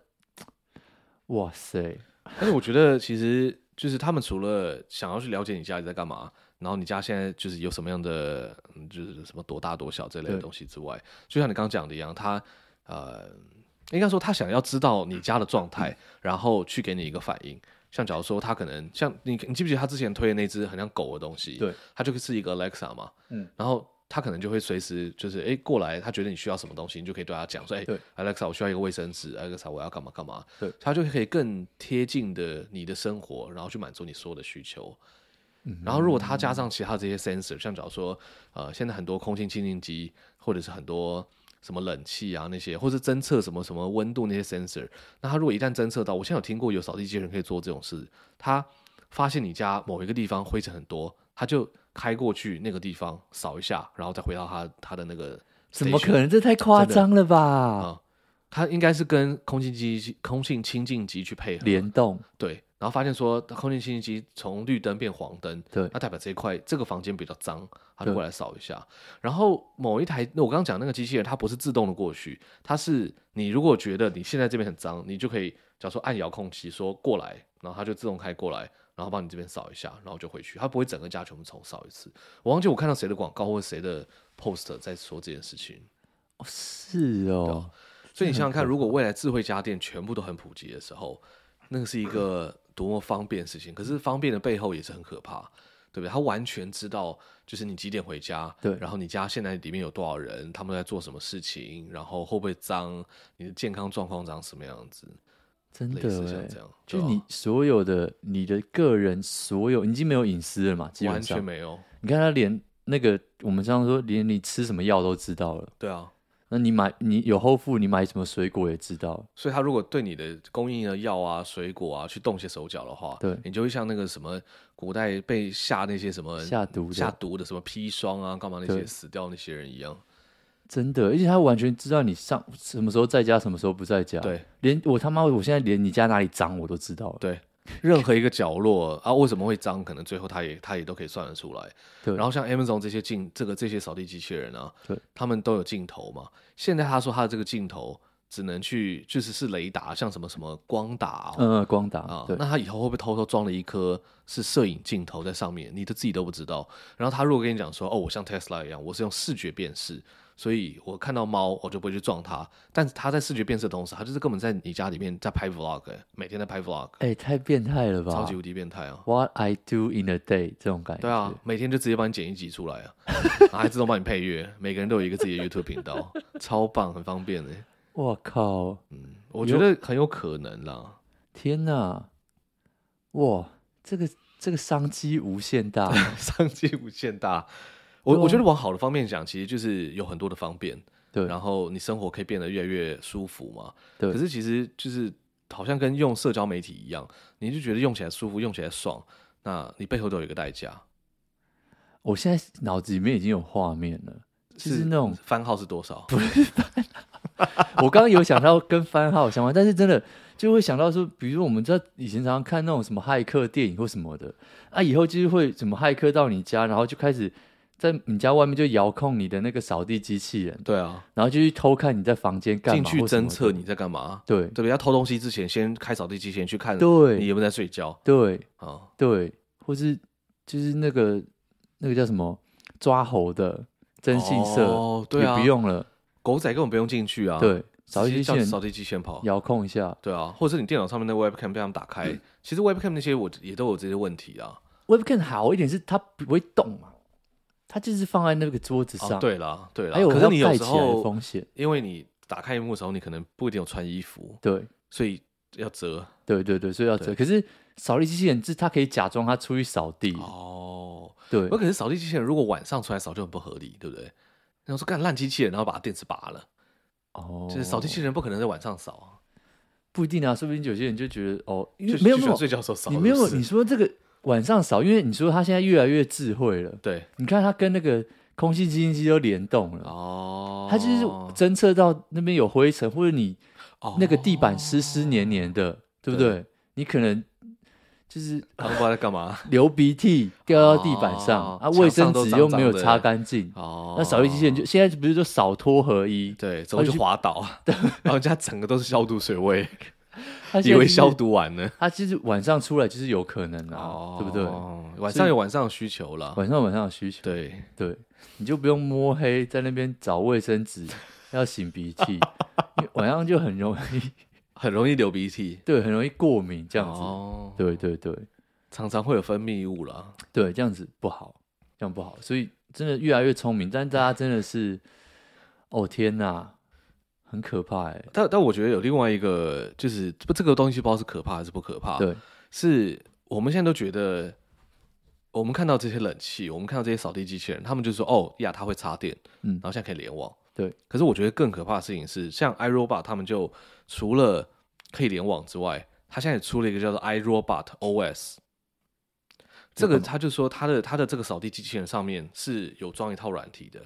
哇塞！但是我觉得，其实就是他们除了想要去了解你家里在干嘛，然后你家现在就是有什么样的，就是什么多大多小这类的东西之外，就像你刚刚讲的一样，他呃，应该说他想要知道你家的状态，然后去给你一个反应。像假如说他可能像你，你记不记得他之前推的那只很像狗的东西？对，他就是一个 Alexa 嘛，嗯，然后。他可能就会随时就是哎过来，他觉得你需要什么东西，你就可以对他讲说哎，Alexa，我需要一个卫生纸，Alexa，我要干嘛干嘛。对，他就可以更贴近的你的生活，然后去满足你所有的需求。嗯，然后如果他加上其他这些 sensor，像假如说呃，现在很多空气清净机，或者是很多什么冷气啊那些，或是侦测什么什么温度那些 sensor，那他如果一旦侦测到，我现在有听过有扫地机器人可以做这种事，他发现你家某一个地方灰尘很多，他就。开过去那个地方扫一下，然后再回到他他的那个，怎么可能？这太夸张了吧？啊，他应该是跟空气机、空气清净机去配合联动，对，然后发现说空气清净机从绿灯变黄灯，对，那代表这一块这个房间比较脏，他就过来扫一下。然后某一台，那我刚刚讲那个机器人，它不是自动的过去，它是你如果觉得你现在这边很脏，你就可以假如说按遥控器说过来。然后它就自动开过来，然后帮你这边扫一下，然后就回去，他不会整个家全部重扫一次。我忘记我看到谁的广告或者谁的 post 在说这件事情。哦，是哦。所以你想想看，如果未来智慧家电全部都很普及的时候，那个是一个多么方便的事情。可是方便的背后也是很可怕，对不对？他完全知道，就是你几点回家，对，然后你家现在里面有多少人，他们在做什么事情，然后会不会脏，你的健康状况长什么样子，真的像这样，就你所有的你的个人所有，你已经没有隐私了嘛？基本上完全没有。你看他连那个我们这样说，连你吃什么药都知道了。对啊。那你买你有后付，你买什么水果也知道，所以他如果对你的供应的药啊、水果啊去动些手脚的话，对，你就会像那个什么古代被下那些什么下毒下毒的什么砒霜啊、干嘛那些死掉那些人一样，真的，而且他完全知道你上什么时候在家，什么时候不在家，对，连我他妈我现在连你家哪里脏我都知道了，对。任何一个角落啊，为什么会脏？可能最后他也他也都可以算得出来。对。然后像 Amazon 这些镜，这个这些扫地机器人啊，对，他们都有镜头嘛。现在他说他的这个镜头只能去，就是是雷达，像什么什么光打，嗯，光打啊。对。那他以后会不会偷偷装了一颗是摄影镜头在上面？你都自己都不知道。然后他如果跟你讲说，哦，我像 Tesla 一样，我是用视觉辨识。所以我看到猫，我就不会去撞它。但是它在视觉变色的同时，它就是根本在你家里面在拍 vlog，欸，每天在拍 vlog。哎，欸，太变态了吧！超级无敌变态啊！What I do in a day 这种感觉。对啊，每天就直接帮你剪一集出来啊，<laughs> 还自动帮你配乐。每个人都有一个自己的 YouTube 频道，超棒，很方便哎，欸。我靠，嗯，我觉得很有可能啦。天哪，哇，这个这个商机无限大，<laughs> 商机无限大。我我觉得往好的方面讲，其实就是有很多的方便，对，然后你生活可以变得越来越舒服嘛，对。可是其实就是好像跟用社交媒体一样，你就觉得用起来舒服，用起来爽，那你背后都有一个代价。我现在脑子里面已经有画面了，就是那种番号是多少？<laughs> 不是番号，我刚刚有想到跟番号相关，但是真的就会想到说，比如说我们在以前常常看那种什么骇客电影或什么的啊，以后就是会什么骇客到你家，然后就开始。在你家外面就遥控你的那个扫地机器人，对啊，然后就去偷看你在房间干嘛，进去侦测你在干嘛，对，对不对？要偷东西之前，先开扫地机器人去看，对，你有没有在睡觉？对，啊，对，或是就是那个那个叫什么？抓猴的征信社，哦，对啊，也不用了，狗仔根本不用进去啊，对，扫地机器人，扫地机器人跑，遥控一下，对啊，或者是你电脑上面的 Webcam 被他们打开，其实 Webcam 那些我也都有这些问题啊，Webcam 好一点是它不会动嘛。它就是放在那个桌子上。哦、对啦，对啦。还有可是你有时候风险，因为你打开萤幕的时候，你可能不一定有穿衣服。对，所以要折。对对对，所以要折。可是扫地机器人，是它可以假装它出去扫地。哦，对。可是扫地机器人如果晚上出来扫就很不合理，对不对？然后说干烂机器人，然后把电池拔了。哦。就是扫地机器人不可能在晚上扫啊。不一定啊，说不定有些人就觉得哦，因为没有没有睡觉时候扫。你没有你说这个晚上少，因为你说它现在越来越智慧了。对。你看它跟那个。空气清新机都联动了哦，它就是侦测到那边有灰尘，或者你那个地板湿湿黏黏的，哦、对不对？对你可能就是不知道在干嘛，流鼻涕掉到地板上、哦、啊，卫生纸又没有擦干净哦。那扫地机器人就现在不是就扫拖合一，对，怎么就滑倒，对，<laughs> 然后家整个都是消毒水味。他以为消毒完了，他其实晚上出来就是有可能啊，哦、对不对？晚上有晚上的需求了，晚上有晚上的需求，对。对，你就不用摸黑在那边找卫生纸，<laughs> 要擤鼻涕，晚上就很容易 <laughs> 很容易流鼻涕，对，很容易过敏这样子，哦、对对对，常常会有分泌物了，对，这样子不好，这样不好，所以真的越来越聪明，但大家真的是，哦天哪！很可怕哎、欸，但但我觉得有另外一个，就是不这个东西不知道是可怕还是不可怕。对，是我们现在都觉得，我们看到这些冷气，我们看到这些扫地机器人，他们就说哦呀，它会插电，嗯，然后现在可以联网。对，可是我觉得更可怕的事情是，像 iRobot 他们就除了可以联网之外，他现在也出了一个叫做 iRobot OS。这个他就说他的他的这个扫地机器人上面是有装一套软体的。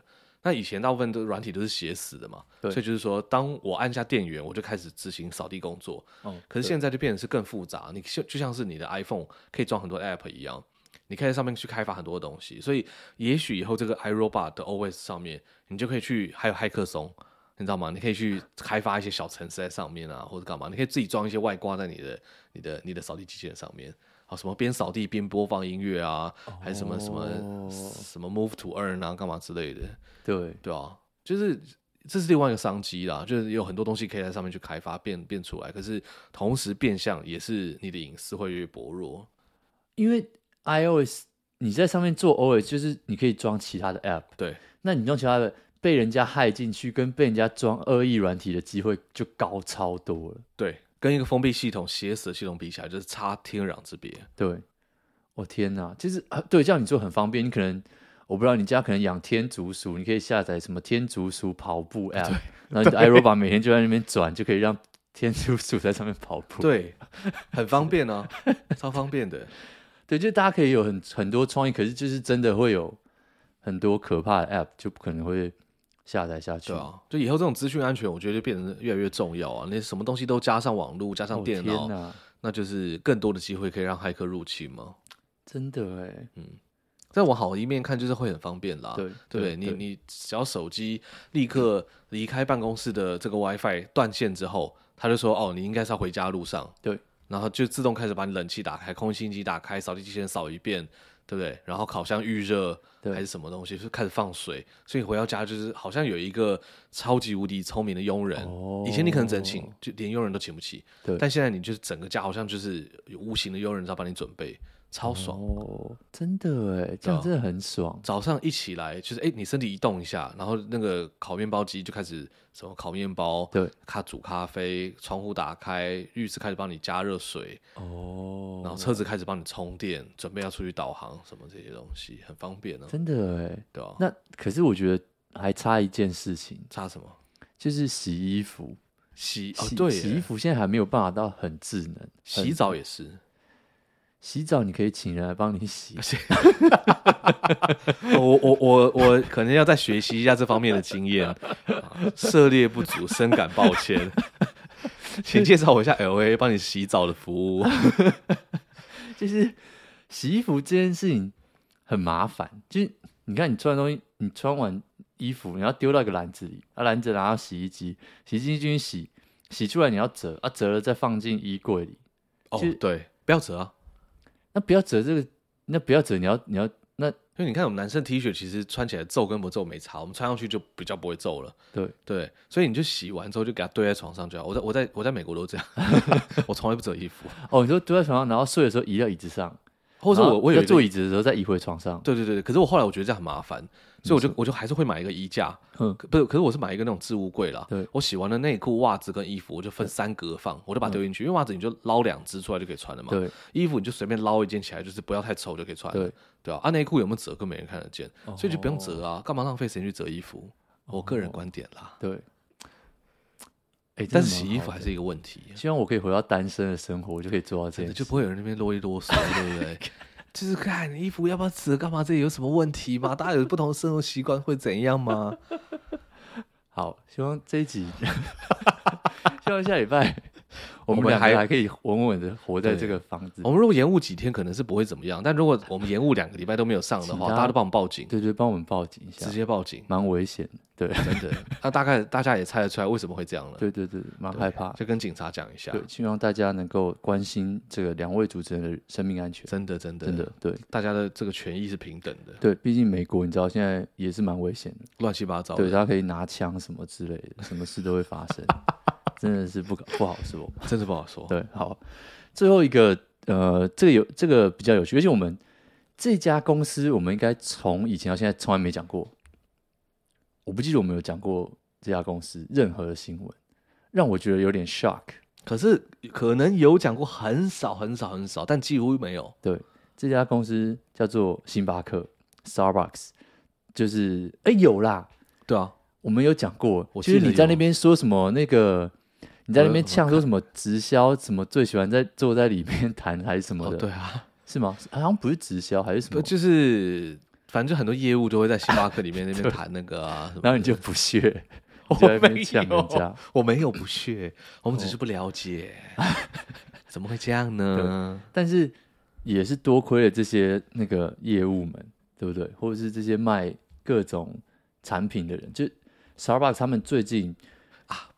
那以前大部分的软体都是写死的嘛，所以就是说，当我按下电源，我就开始执行扫地工作。哦，可是现在就变成是更复杂，你就就像是你的 iPhone 可以装很多 App 一样，你可以在上面去开发很多东西。所以，也许以后这个 iRobot 的 OS 上面，你就可以去还有骇客松，你知道吗？你可以去开发一些小程式在上面啊，或者干嘛？你可以自己装一些外挂在你的、你的、你的扫地机器人上面，好，什么边扫地边播放音乐啊，哦、还是什么什么什么 Move to Earn 啊，干嘛之类的？对对啊，就是这是另外一个商机啦，就是有很多东西可以在上面去开发变变出来，可是同时变相也是你的隐私会越薄弱，因为 iOS 你在上面做 OS 就是你可以装其他的 App，对，那你用其他的。被人家害进去，跟被人家装恶意软体的机会就高超多了。对，跟一个封闭系统、写死的系统比起来，就是差天壤之别。对，我天哪，其实啊，对，这样你做很方便。你可能我不知道你家可能养天竺鼠，你可以下载什么天竺鼠跑步 App，然后 iRobot 每天就在那边转，就可以让天竺鼠在上面跑步。对，很方便啊，超方便的。对，就大家可以有很很多创意，可是就是真的会有很多可怕的 App，就不可能会。下载下去，对啊，就以后这种资讯安全，我觉得就变得越来越重要啊！那什么东西都加上网络，加上电脑，哦、那就是更多的机会可以让骇客入侵嘛。真的哎，嗯，再往好的一面看，就是会很方便啦。对对，对，你你只要手机立刻离开办公室的这个 WiFi 断线之后，他就说哦，你应该是要回家路上。对，然后就自动开始把你冷气打开，空气打开，扫地机器人扫一遍。对不对？然后烤箱预热还是什么东西，就开始放水，所以回到家就是好像有一个超级无敌聪明的佣人。哦，以前你可能只能请，就连佣人都请不起。对，但现在你就是整个家好像就是有无形的佣人在帮你准备。超爽哦！真的哎，这样真的很爽。早上一起来，就是哎，你身体移动一下，然后那个烤面包机就开始什么烤面包，对，咖煮咖啡，窗户打开，浴室开始帮你加热水哦，然后车子开始帮你充电，准备要出去导航，什么这些东西很方便呢。真的哎，对啊。那可是我觉得还差一件事情，差什么？就是洗衣服，洗哦对，洗衣服现在还没有办法到很智能，洗澡也是。洗澡你可以请人来帮你洗，<laughs> 我我我我可能要再学习一下这方面的经验，涉猎不足，深感抱歉，请介绍我一下 LA 帮你洗澡的服务。<laughs> 就是洗衣服这件事情很麻烦，就是你看你穿东西，你穿完衣服你要丢到一个篮子里，啊篮子拿到洗衣机，洗衣机进去洗，洗出来你要折，啊折了再放进衣柜里。哦，对，不要折啊。那不要折这个，那不要折，你要你要那，因为你看我们男生 T 恤其实穿起来皱跟不皱没差，我们穿上去就比较不会皱了。对对，所以你就洗完之后就给它堆在床上就好。我在我在我在美国都这样，<laughs> 我从来不折衣服。<laughs> 哦，你说堆在床上，然后睡的时候移到椅子上，或者我我有坐椅子的时候再移回床上。对对对，可是我后来我觉得这样很麻烦。所以我就我就还是会买一个衣架，嗯，不是，可是我是买一个那种置物柜啦。对，我洗完了内裤、袜子跟衣服，我就分三格放，我就把它丢进去。因为袜子你就捞两只出来就可以穿了嘛。对，衣服你就随便捞一件起来，就是不要太丑就可以穿。对，对啊。啊，内裤有没有折，更没人看得见，所以就不用折啊，干嘛浪费时间去折衣服？我个人观点啦。对。哎，但是洗衣服还是一个问题。希望我可以回到单身的生活，我就可以做到这样，就不会有人那边啰里啰嗦，对不对？<laughs> 就是看衣服要不要折，干嘛？这有什么问题吗？大家有不同的生活习惯会怎样吗？<laughs> 好，希望这一集，<laughs> 希望下礼拜。<laughs> 我们两个还可以稳稳的活在这个房子。我们如果延误几天，可能是不会怎么样。但如果我们延误两个礼拜都没有上的话，大家都帮我们报警。对对，帮我们报警一下，直接报警，蛮危险的。对，真的。那大概大家也猜得出来为什么会这样了。<laughs> 对对对，蛮害怕，就跟警察讲一下。对，希望大家能够关心这个两位主持人的生命安全。真的真的真的，对，大家的这个权益是平等的。对，毕竟美国你知道现在也是蛮危险的，乱七八糟。对，大家可以拿枪什么之类的，什么事都会发生。<laughs> 真的是不不好说，<laughs> 真是不好说。对，好，最后一个，呃，这个有这个比较有趣，而且我们这家公司，我们应该从以前到现在从来没讲过，我不记得我们有讲过这家公司任何的新闻，让我觉得有点 shock。可是可能有讲过很少很少很少，但几乎没有。对，这家公司叫做星巴克 （Starbucks），就是哎有啦，对啊，我们有讲过，我其实你在那边说什么那个。你在那边呛说什么直销？什么最喜欢在坐在里面 <laughs> 谈还是什么的？对啊，是吗？好像不是直销还是什么？就是反正就很多业务都会在星巴克里面那边 <laughs> 谈那个啊，然后你就不屑，我没有，我没有不屑，我们只是不了解，<laughs> 怎么会这样呢？但是也是多亏了这些那个业务们，对不对？或者是这些卖各种产品的人，就 Starbucks 他们最近啊，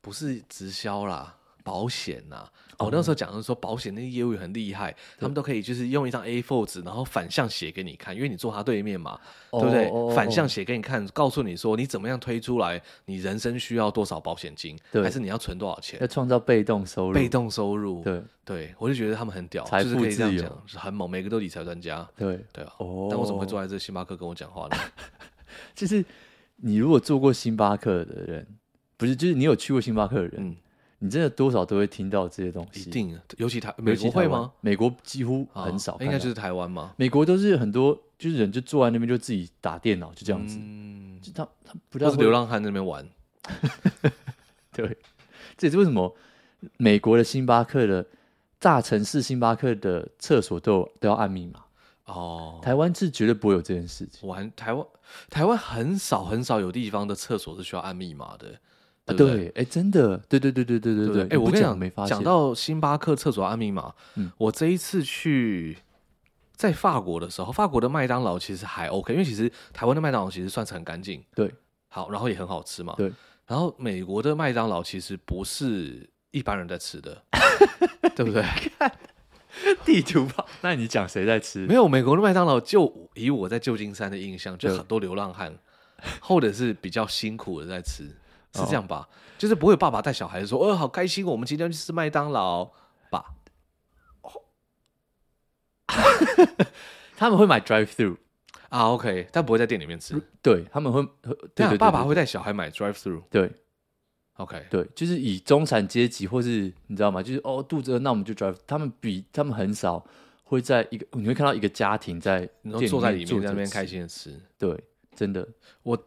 不是直销啦，保险呐。我、哦、那时候讲的是说保险那些业务很厉害，他们都可以就是用一张 A4 纸，然后反向写给你看，因为你坐他对面嘛，哦、对不对？哦、反向写给你看，告诉你说你怎么样推出来，你人生需要多少保险金，还是你要存多少钱？要创造被动收入，被动收入。对对，我就觉得他们很屌，财富自由，就是很猛，每个都理财专家。对对啊，哦，但我怎么会坐在这星巴克跟我讲话呢？<laughs> 就是你如果做过星巴克的人，不是，就是你有去过星巴克的人。嗯你真的多少都会听到这些东西，一定，尤其台美国会吗？美国几乎很少，应该就是台湾吗？美国都是很多，就是人就坐在那边就自己打电脑，就这样子。嗯，就他他不知道是流浪汉那边玩。<laughs> 对，这也是为什么美国的星巴克的大城市星巴克的厕所都都要按密码哦。台湾是绝对不会有这件事情。玩台湾台湾很少很少有地方的厕所是需要按密码的。对，哎、欸，真的，对对对对对对对，哎、欸，我跟你讲，没发现。讲到星巴克厕所按密码，嗯，我这一次去在法国的时候，法国的麦当劳其实还 OK，因为其实台湾的麦当劳其实算是很干净，对，好，然后也很好吃嘛，对。然后美国的麦当劳其实不是一般人在吃的，<laughs> 对不对？<laughs> 地图炮，那你讲谁在吃？没有，美国的麦当劳就以我在旧金山的印象，就很多流浪汉或者是比较辛苦的在吃。是这样吧，哦、就是不会有爸爸带小孩说：“哦，好开心，我们今天去吃麦当劳吧。哦 <laughs> ”他们会买 drive through 啊，OK，但不会在店里面吃。对，他们会，对，爸爸会带小孩买 drive through。对，OK，对，就是以中产阶级或是你知道吗？就是哦，肚子饿，那我们就 drive。他们比他们很少会在一个，你会看到一个家庭在坐在里面在那边开心的吃。对，真的，我。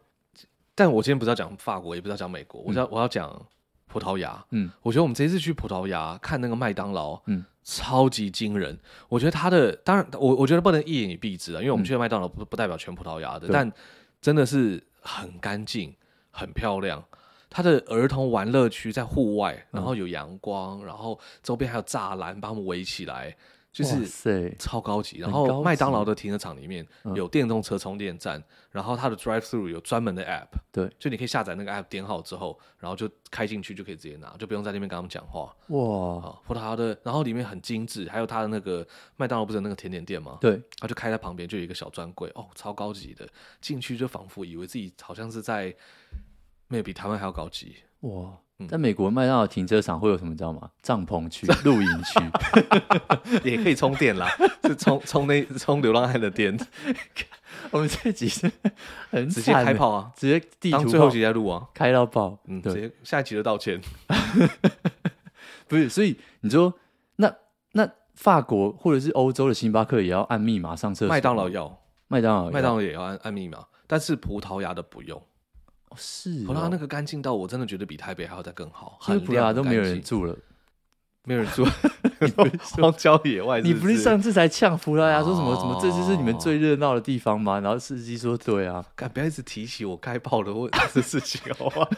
但我今天不是要讲法国，也不是要讲美国，我要、嗯、我要讲葡萄牙。嗯，我觉得我们这次去葡萄牙看那个麦当劳，嗯，超级惊人。我觉得它的，当然我我觉得不能一言以蔽之啊，因为我们去的麦当劳不不代表全葡萄牙的，但真的是很干净、很漂亮。它的儿童玩乐区在户外，然后有阳光，嗯、然后周边还有栅栏把我们围起来。就是超高级，然后麦当劳的停车场里面有电动车充电站，然后它的 drive through 有专门的 app，对，就你可以下载那个 app，点好之后，然后就开进去就可以直接拿，就不用在那边跟他们讲话。哇，葡萄牙的，然后里面很精致，还有它的那个麦当劳不是有那个甜点店吗？对，它就开在旁边，就有一个小专柜，哦，超高级的，进去就仿佛以为自己好像是在，没有比台湾还要高级。哇。在美国麦当劳停车场会有什么？你知道吗？帐篷区、<laughs> 露营区，<laughs> 也可以充电啦，<laughs> 是充充那充流浪汉的电。我们这集是很直接开炮啊，直接地图当最后集在录啊，开到爆。嗯，直接下一集就道歉。不是，所以你说那那法国或者是欧洲的星巴克也要按密码上厕所？麦当劳要，麦当劳麦当劳也要按按密码，但是葡萄牙的不用。是，葡萄牙那个干净到我真的觉得比台北还要再更好，很葡萄牙都没有人住了，没有人住，<laughs> 荒郊野外。你不是上次才呛葡萄牙说什么什么这就是你们最热闹的地方吗？然后司机说对啊，干不要一直提起我开炮的问的事情好不好？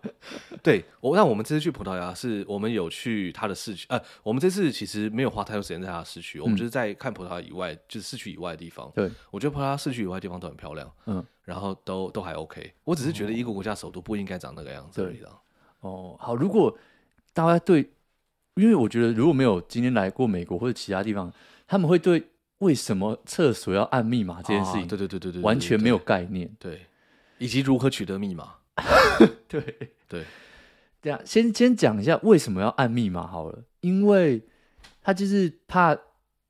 <laughs> 对，我那我们这次去葡萄牙是我们有去他的市区，呃，我们这次其实没有花太多时间在它的市区，我们就是在看葡萄牙以外，就是市区以外的地方。对，我觉得葡萄牙市区以外的地方都很漂亮，嗯。然后都都还 OK，我只是觉得一个国家首都不应该长那个样子。对的。哦，好，如果大家对，因为我觉得如果没有今天来过美国或者其他地方，他们会对为什么厕所要按密码这件事情，对对对对对，完全没有概念。对，以及如何取得密码。对 <laughs> 对，这样先先讲一下为什么要按密码好了，因为他就是怕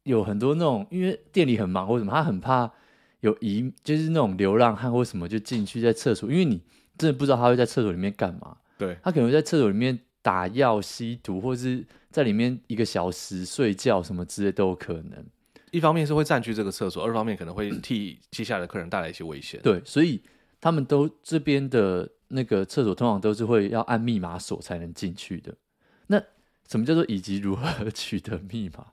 有很多那种，因为店里很忙或什么，他很怕。有疑，就是那种流浪汉或什么就进去在厕所，因为你真的不知道他会在厕所里面干嘛。对，他可能会在厕所里面打药、吸毒，或者是在里面一个小时睡觉什么之类都有可能。一方面是会占据这个厕所，二方面可能会替接下来的客人带来一些危险。对，所以他们都这边的那个厕所通常都是会要按密码锁才能进去的。那什么叫做以及如何取得密码？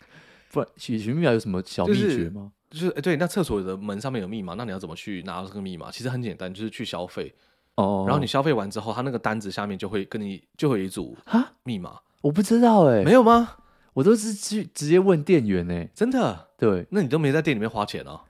<laughs> 不然取取密码有什么小秘诀吗？就是就是哎，对，那厕所的门上面有密码，那你要怎么去拿到这个密码？其实很简单，就是去消费哦。然后你消费完之后，他那个单子下面就会跟你就会有一组哈密码。我不知道哎，没有吗？我都是去直接问店员哎，真的？对，那你都没在店里面花钱哦？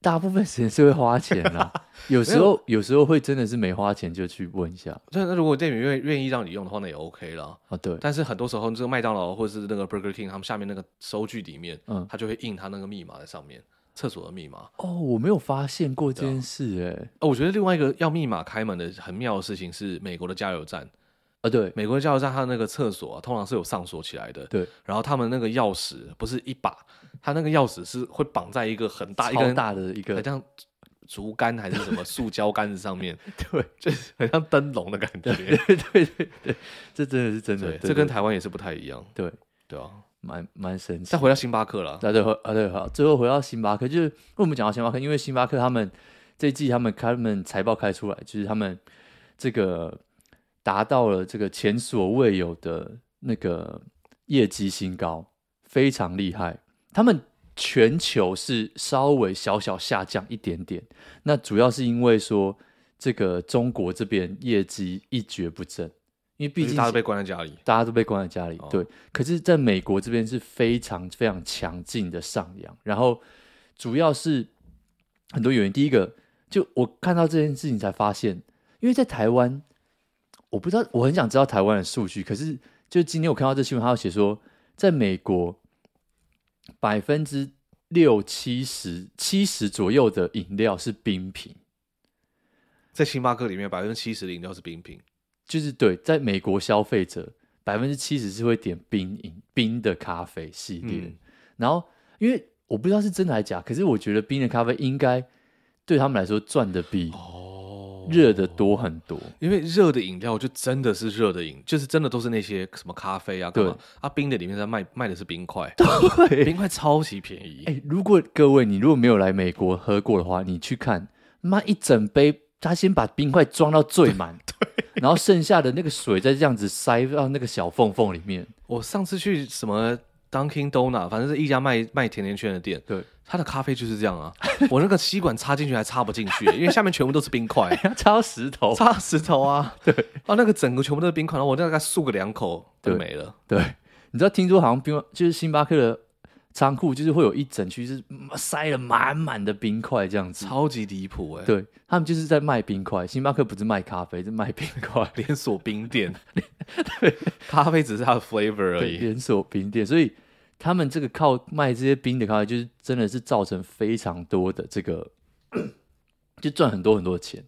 大部分时间是会花钱啦，<laughs> 有时候有时候会真的是没花钱就去问一下。那那如果店员愿愿意让你用的话，那也 OK 了。啊，对。但是很多时候，这个麦当劳或者是那个 Burger King，他们下面那个收据里面，嗯，他就会印他那个密码在上面，厕所的密码。哦，我没有发现过这件事哎、欸。哦，我觉得另外一个要密码开门的很妙的事情是美国的加油站。啊，对，美国的加油站，它那个厕所啊，通常是有上锁起来的。对，然后他们那个钥匙不是一把，它那个钥匙是会绑在一个很大、超大的一个，很像竹竿还是什么塑胶杆子上面。<laughs> 对，就是很像灯笼的感觉。<laughs> 对对对这真的是真的。这跟台湾也是不太一样。对对啊，蛮蛮神奇。再回到星巴克了，啊对啊对好，最后回到星巴克，就是为什么讲到星巴克？因为星巴克他们这一季他们开他们财报开出来，就是他们这个。达到了这个前所未有的那个业绩新高，非常厉害。他们全球是稍微小小下降一点点，那主要是因为说这个中国这边业绩一蹶不振，因为毕竟大家都被关在家里，大家都被关在家里。对，可是在美国这边是非常非常强劲的上扬，然后主要是很多原因。第一个，就我看到这件事情才发现，因为在台湾。我不知道，我很想知道台湾的数据。可是，就今天我看到这新闻，他有写说，在美国百分之六七十、七十左右的饮料是冰品。在星巴克里面，百分之七十的饮料是冰品，就是对，在美国消费者百分之七十是会点冰饮、冰的咖啡系列。嗯、然后，因为我不知道是真的还是假，可是我觉得冰的咖啡应该对他们来说赚的比。哦热的多很多，因为热的饮料就真的是热的饮，就是真的都是那些什么咖啡啊，对啊，冰的里面在卖卖的是冰块，对，冰块超级便宜。哎、欸，如果各位你如果没有来美国喝过的话，你去看，妈一整杯，他先把冰块装到最满，<laughs> 对，然后剩下的那个水再这样子塞到那个小缝缝里面。我上次去什么 Dunkin' Donut，反正是一家卖卖甜甜圈的店，对。他的咖啡就是这样啊，<laughs> 我那个吸管插进去还插不进去，因为下面全部都是冰块，<laughs> 插石头，插石头啊，对，啊，那个整个全部都是冰块，然后我大概漱个两口就没了。对，你知道听说好像冰就是星巴克的仓库，就是会有一整区是塞了满满的冰块这样子，超级离谱哎。对，他们就是在卖冰块，星巴克不是卖咖啡，是卖冰块，<laughs> 连锁冰店。<laughs> 对，咖啡只是它的 flavor 而已，连锁冰店，所以。他们这个靠卖这些冰的咖啡，就是真的是造成非常多的这个，<coughs> 就赚很多很多的钱。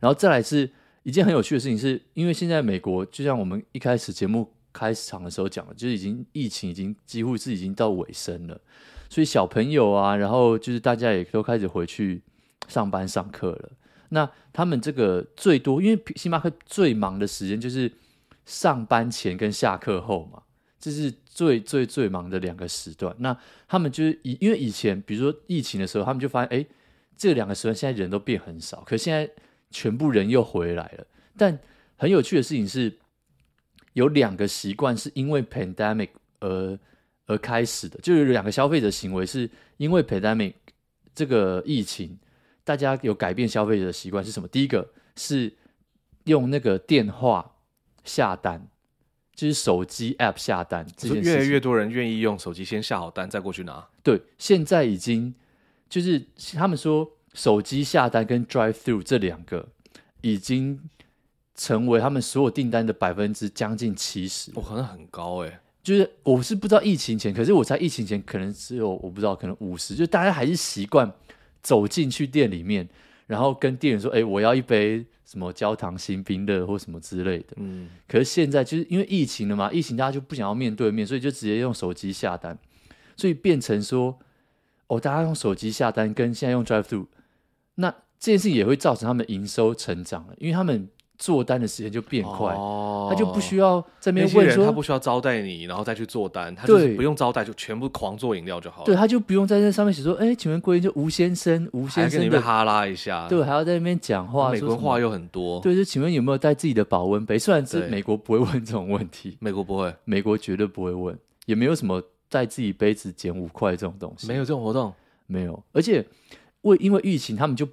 然后再来是一件很有趣的事情是，是因为现在美国就像我们一开始节目开场的时候讲的，就是已经疫情已经几乎是已经到尾声了，所以小朋友啊，然后就是大家也都开始回去上班上课了。那他们这个最多，因为星巴克最忙的时间就是上班前跟下课后嘛。这是最最最忙的两个时段。那他们就是以，因为以前比如说疫情的时候，他们就发现，哎，这两个时段现在人都变很少，可现在全部人又回来了。但很有趣的事情是，有两个习惯是因为 pandemic 而而开始的，就有两个消费者行为是因为 pandemic 这个疫情，大家有改变消费者的习惯是什么？第一个是用那个电话下单。就是手机 App 下单，这件事越来越多人愿意用手机先下好单再过去拿。对，现在已经就是他们说手机下单跟 Drive Through 这两个已经成为他们所有订单的百分之将近七十。我、哦、可能很高哎、欸，就是我是不知道疫情前，可是我在疫情前可能只有我不知道可能五十，就大家还是习惯走进去店里面，然后跟店员说：“哎、欸，我要一杯。”什么焦糖新冰乐或什么之类的，嗯，可是现在就是因为疫情了嘛，疫情大家就不想要面对面，所以就直接用手机下单，所以变成说，哦，大家用手机下单跟现在用 Drive Through，那这件事也会造成他们营收成长了，因为他们。做单的时间就变快，哦、他就不需要在那边问说，他不需要招待你，然后再去做单，他就是不用招待就全部狂做饮料就好了。对，他就不用在那上面写说，哎、欸，请问贵就吴先生，吴先生的哈拉一下，对，还要在那边讲话，美国话又很多，对，就请问有没有带自己的保温杯？虽然是美国不会问这种问题，美国不会，美国绝对不会问，也没有什么带自己杯子减五块这种东西，没有这种活动，没有，而且为因为疫情，他们就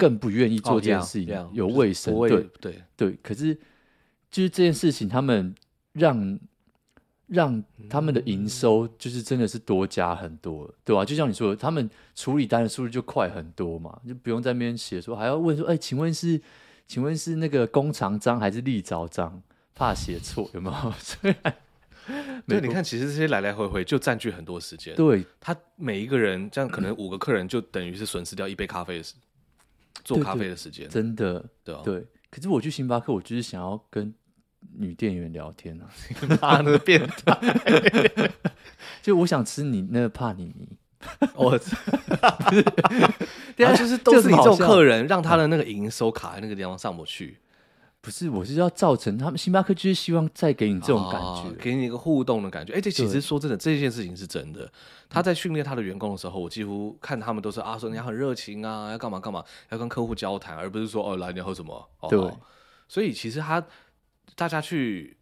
更不愿意做这件事情，哦、有卫生，对对对，可是。就是这件事情，他们让让他们的营收就是真的是多加很多，对吧、啊？就像你说的，他们处理单的速度就快很多嘛，就不用在那边写说还要问说，哎，请问是，请问是那个弓长章还是立着章？怕写错有没有？<laughs> 虽然，对，你看，其实这些来来回回就占据很多时间。对，他每一个人这样可 <clears throat> 能五个客人就等于是损失掉一杯咖啡的时做咖啡的时间，真的，对啊，对。可是我去星巴克，我就是想要跟。女店员聊天啊，<laughs> 妈的变态！<laughs> 就我想吃你那个帕尼尼，我对 <laughs> 啊，就是都是你这种客人，让他的那个营收卡在那个地方上不去。不是，我是要造成他们星巴克就是希望再给你这种感觉，给你一个互动的感觉。哎，这其实说真的，这件事情是真的。他在训练他的员工的时候，我几乎看他们都是啊，说人家很热情啊，要干嘛干嘛，要跟客户交谈，而不是说哦，来你要喝什么？对，所以其实他。大家去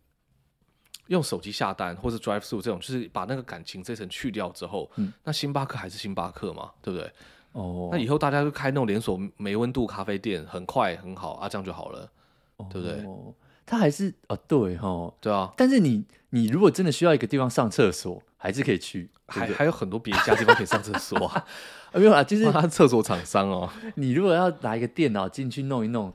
用手机下单或者 drive through 这种，就是把那个感情这层去掉之后，嗯，那星巴克还是星巴克嘛，对不对？哦，那以后大家就开那种连锁没温度咖啡店，很快很好啊，这样就好了，哦、对不对？他还是哦，对哈，对啊。但是你你如果真的需要一个地方上厕所，还是可以去，还对对还有很多别家地方可以上厕所啊。<laughs> 没有啊，就是他厕所厂商哦。你如果要拿一个电脑进去弄一弄。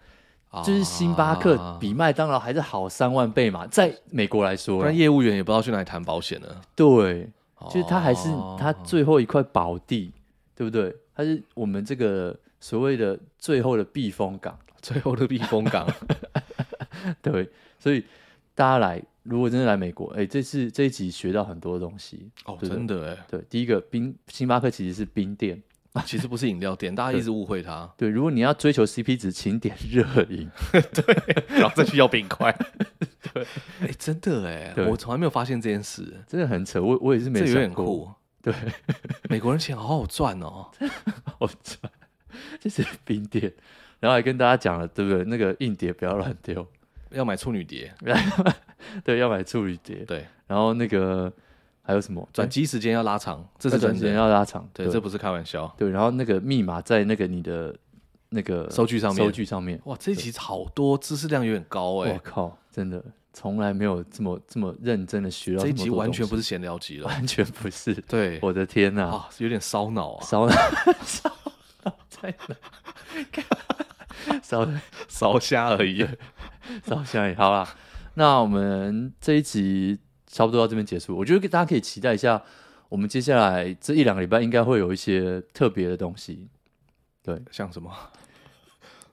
就是星巴克比麦当劳还是好三万倍嘛，在美国来说，那业务员也不知道去哪里谈保险呢。对，就是他还是他最后一块宝地，对不对？他是我们这个所谓的最后的避风港，最后的避风港。<laughs> 对，所以大家来，如果真的来美国，哎，这次这一集学到很多东西哦，真的哎。对，第一个冰星巴克其实是冰店。其实不是饮料店，<laughs> 大家一直误会它。对，如果你要追求 CP 值，请点热饮，<laughs> 对，然后再去要冰块。对，哎，真的哎，我从来没有发现这件事，真的很扯。我我也是没想过。这有点酷。对，美国人钱好好赚哦，好赚。这是冰店，然后还跟大家讲了，对不对？那个硬碟不要乱丢，要买处女碟。<laughs> 对，要买处女碟。对，然后那个。还有什么转机时间要拉长？这是转机时间要拉长，对，这不是开玩笑。对，然后那个密码在那个你的那个收据上面，收据上面。哇，这一集好多知识量有点高哎！我靠，真的从来没有这么这么认真的学到。这一集完全不是闲聊集了，完全不是。对，我的天呐，有点烧脑啊！烧脑，<laughs> 烧脑在哪？<laughs> 烧 <laughs> 烧虾而已，<laughs> 烧虾而已。好啦，那我们这一集。差不多到这边结束，我觉得大家可以期待一下，我们接下来这一两个礼拜应该会有一些特别的东西。对，像什么？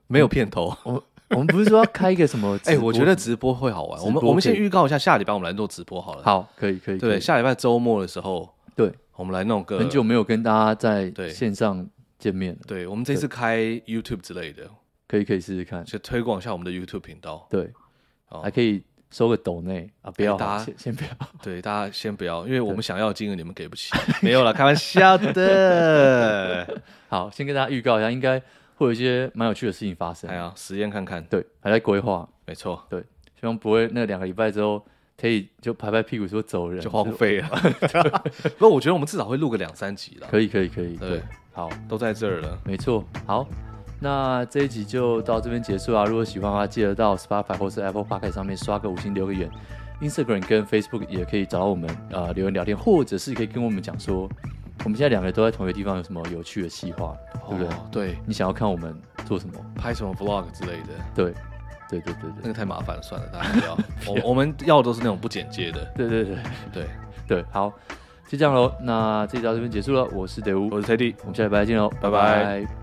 没有 <laughs> 片头。我们我们不是说要开一个什么？哎、欸，我觉得直播会好玩。我们我们先预告一下，下礼拜我们来做直播好了。好，可以可以。对，下礼拜周末的时候，对，我们来弄个。很久没有跟大家在线上见面了。对，我们这次开 YouTube 之类的，可以可以试试看，就推广一下我们的 YouTube 频道。对，还可以。收个抖内啊！不要，大家先 <laughs> 先不要。对，大家先不要，因为我们想要的金额你们给不起。<laughs> 没有了，开玩笑的。<laughs> 好，先跟大家预告一下，应该会有一些蛮有趣的事情发生。哎呀，实验看看。对，还在规划。没错。对，希望不会那两个礼拜之后可以就拍拍屁股说走人，就荒废了。不过我觉得我们至少会录个两三集了。可以，可以，可以。对，好，都在这儿了。没错。好。那这一集就到这边结束啊！如果喜欢的话，记得到 Spotify 或是 Apple Podcast 上面刷个五星留个言，Instagram 跟 Facebook 也可以找到我们啊、呃、留言聊天，或者是可以跟我们讲说，我们现在两个人都在同一个地方，有什么有趣的计划，对不对？哦、对，你想要看我们做什么，拍什么 Vlog 之类的？对，对对对对，那个太麻烦了，算了，大家不要。<laughs> 我我们要的都是那种不剪接的。对对对对对，好，就这样喽。那这集到这边结束了，我是德乌，我是 Teddy，我们下礼拜见喽，拜拜。拜拜。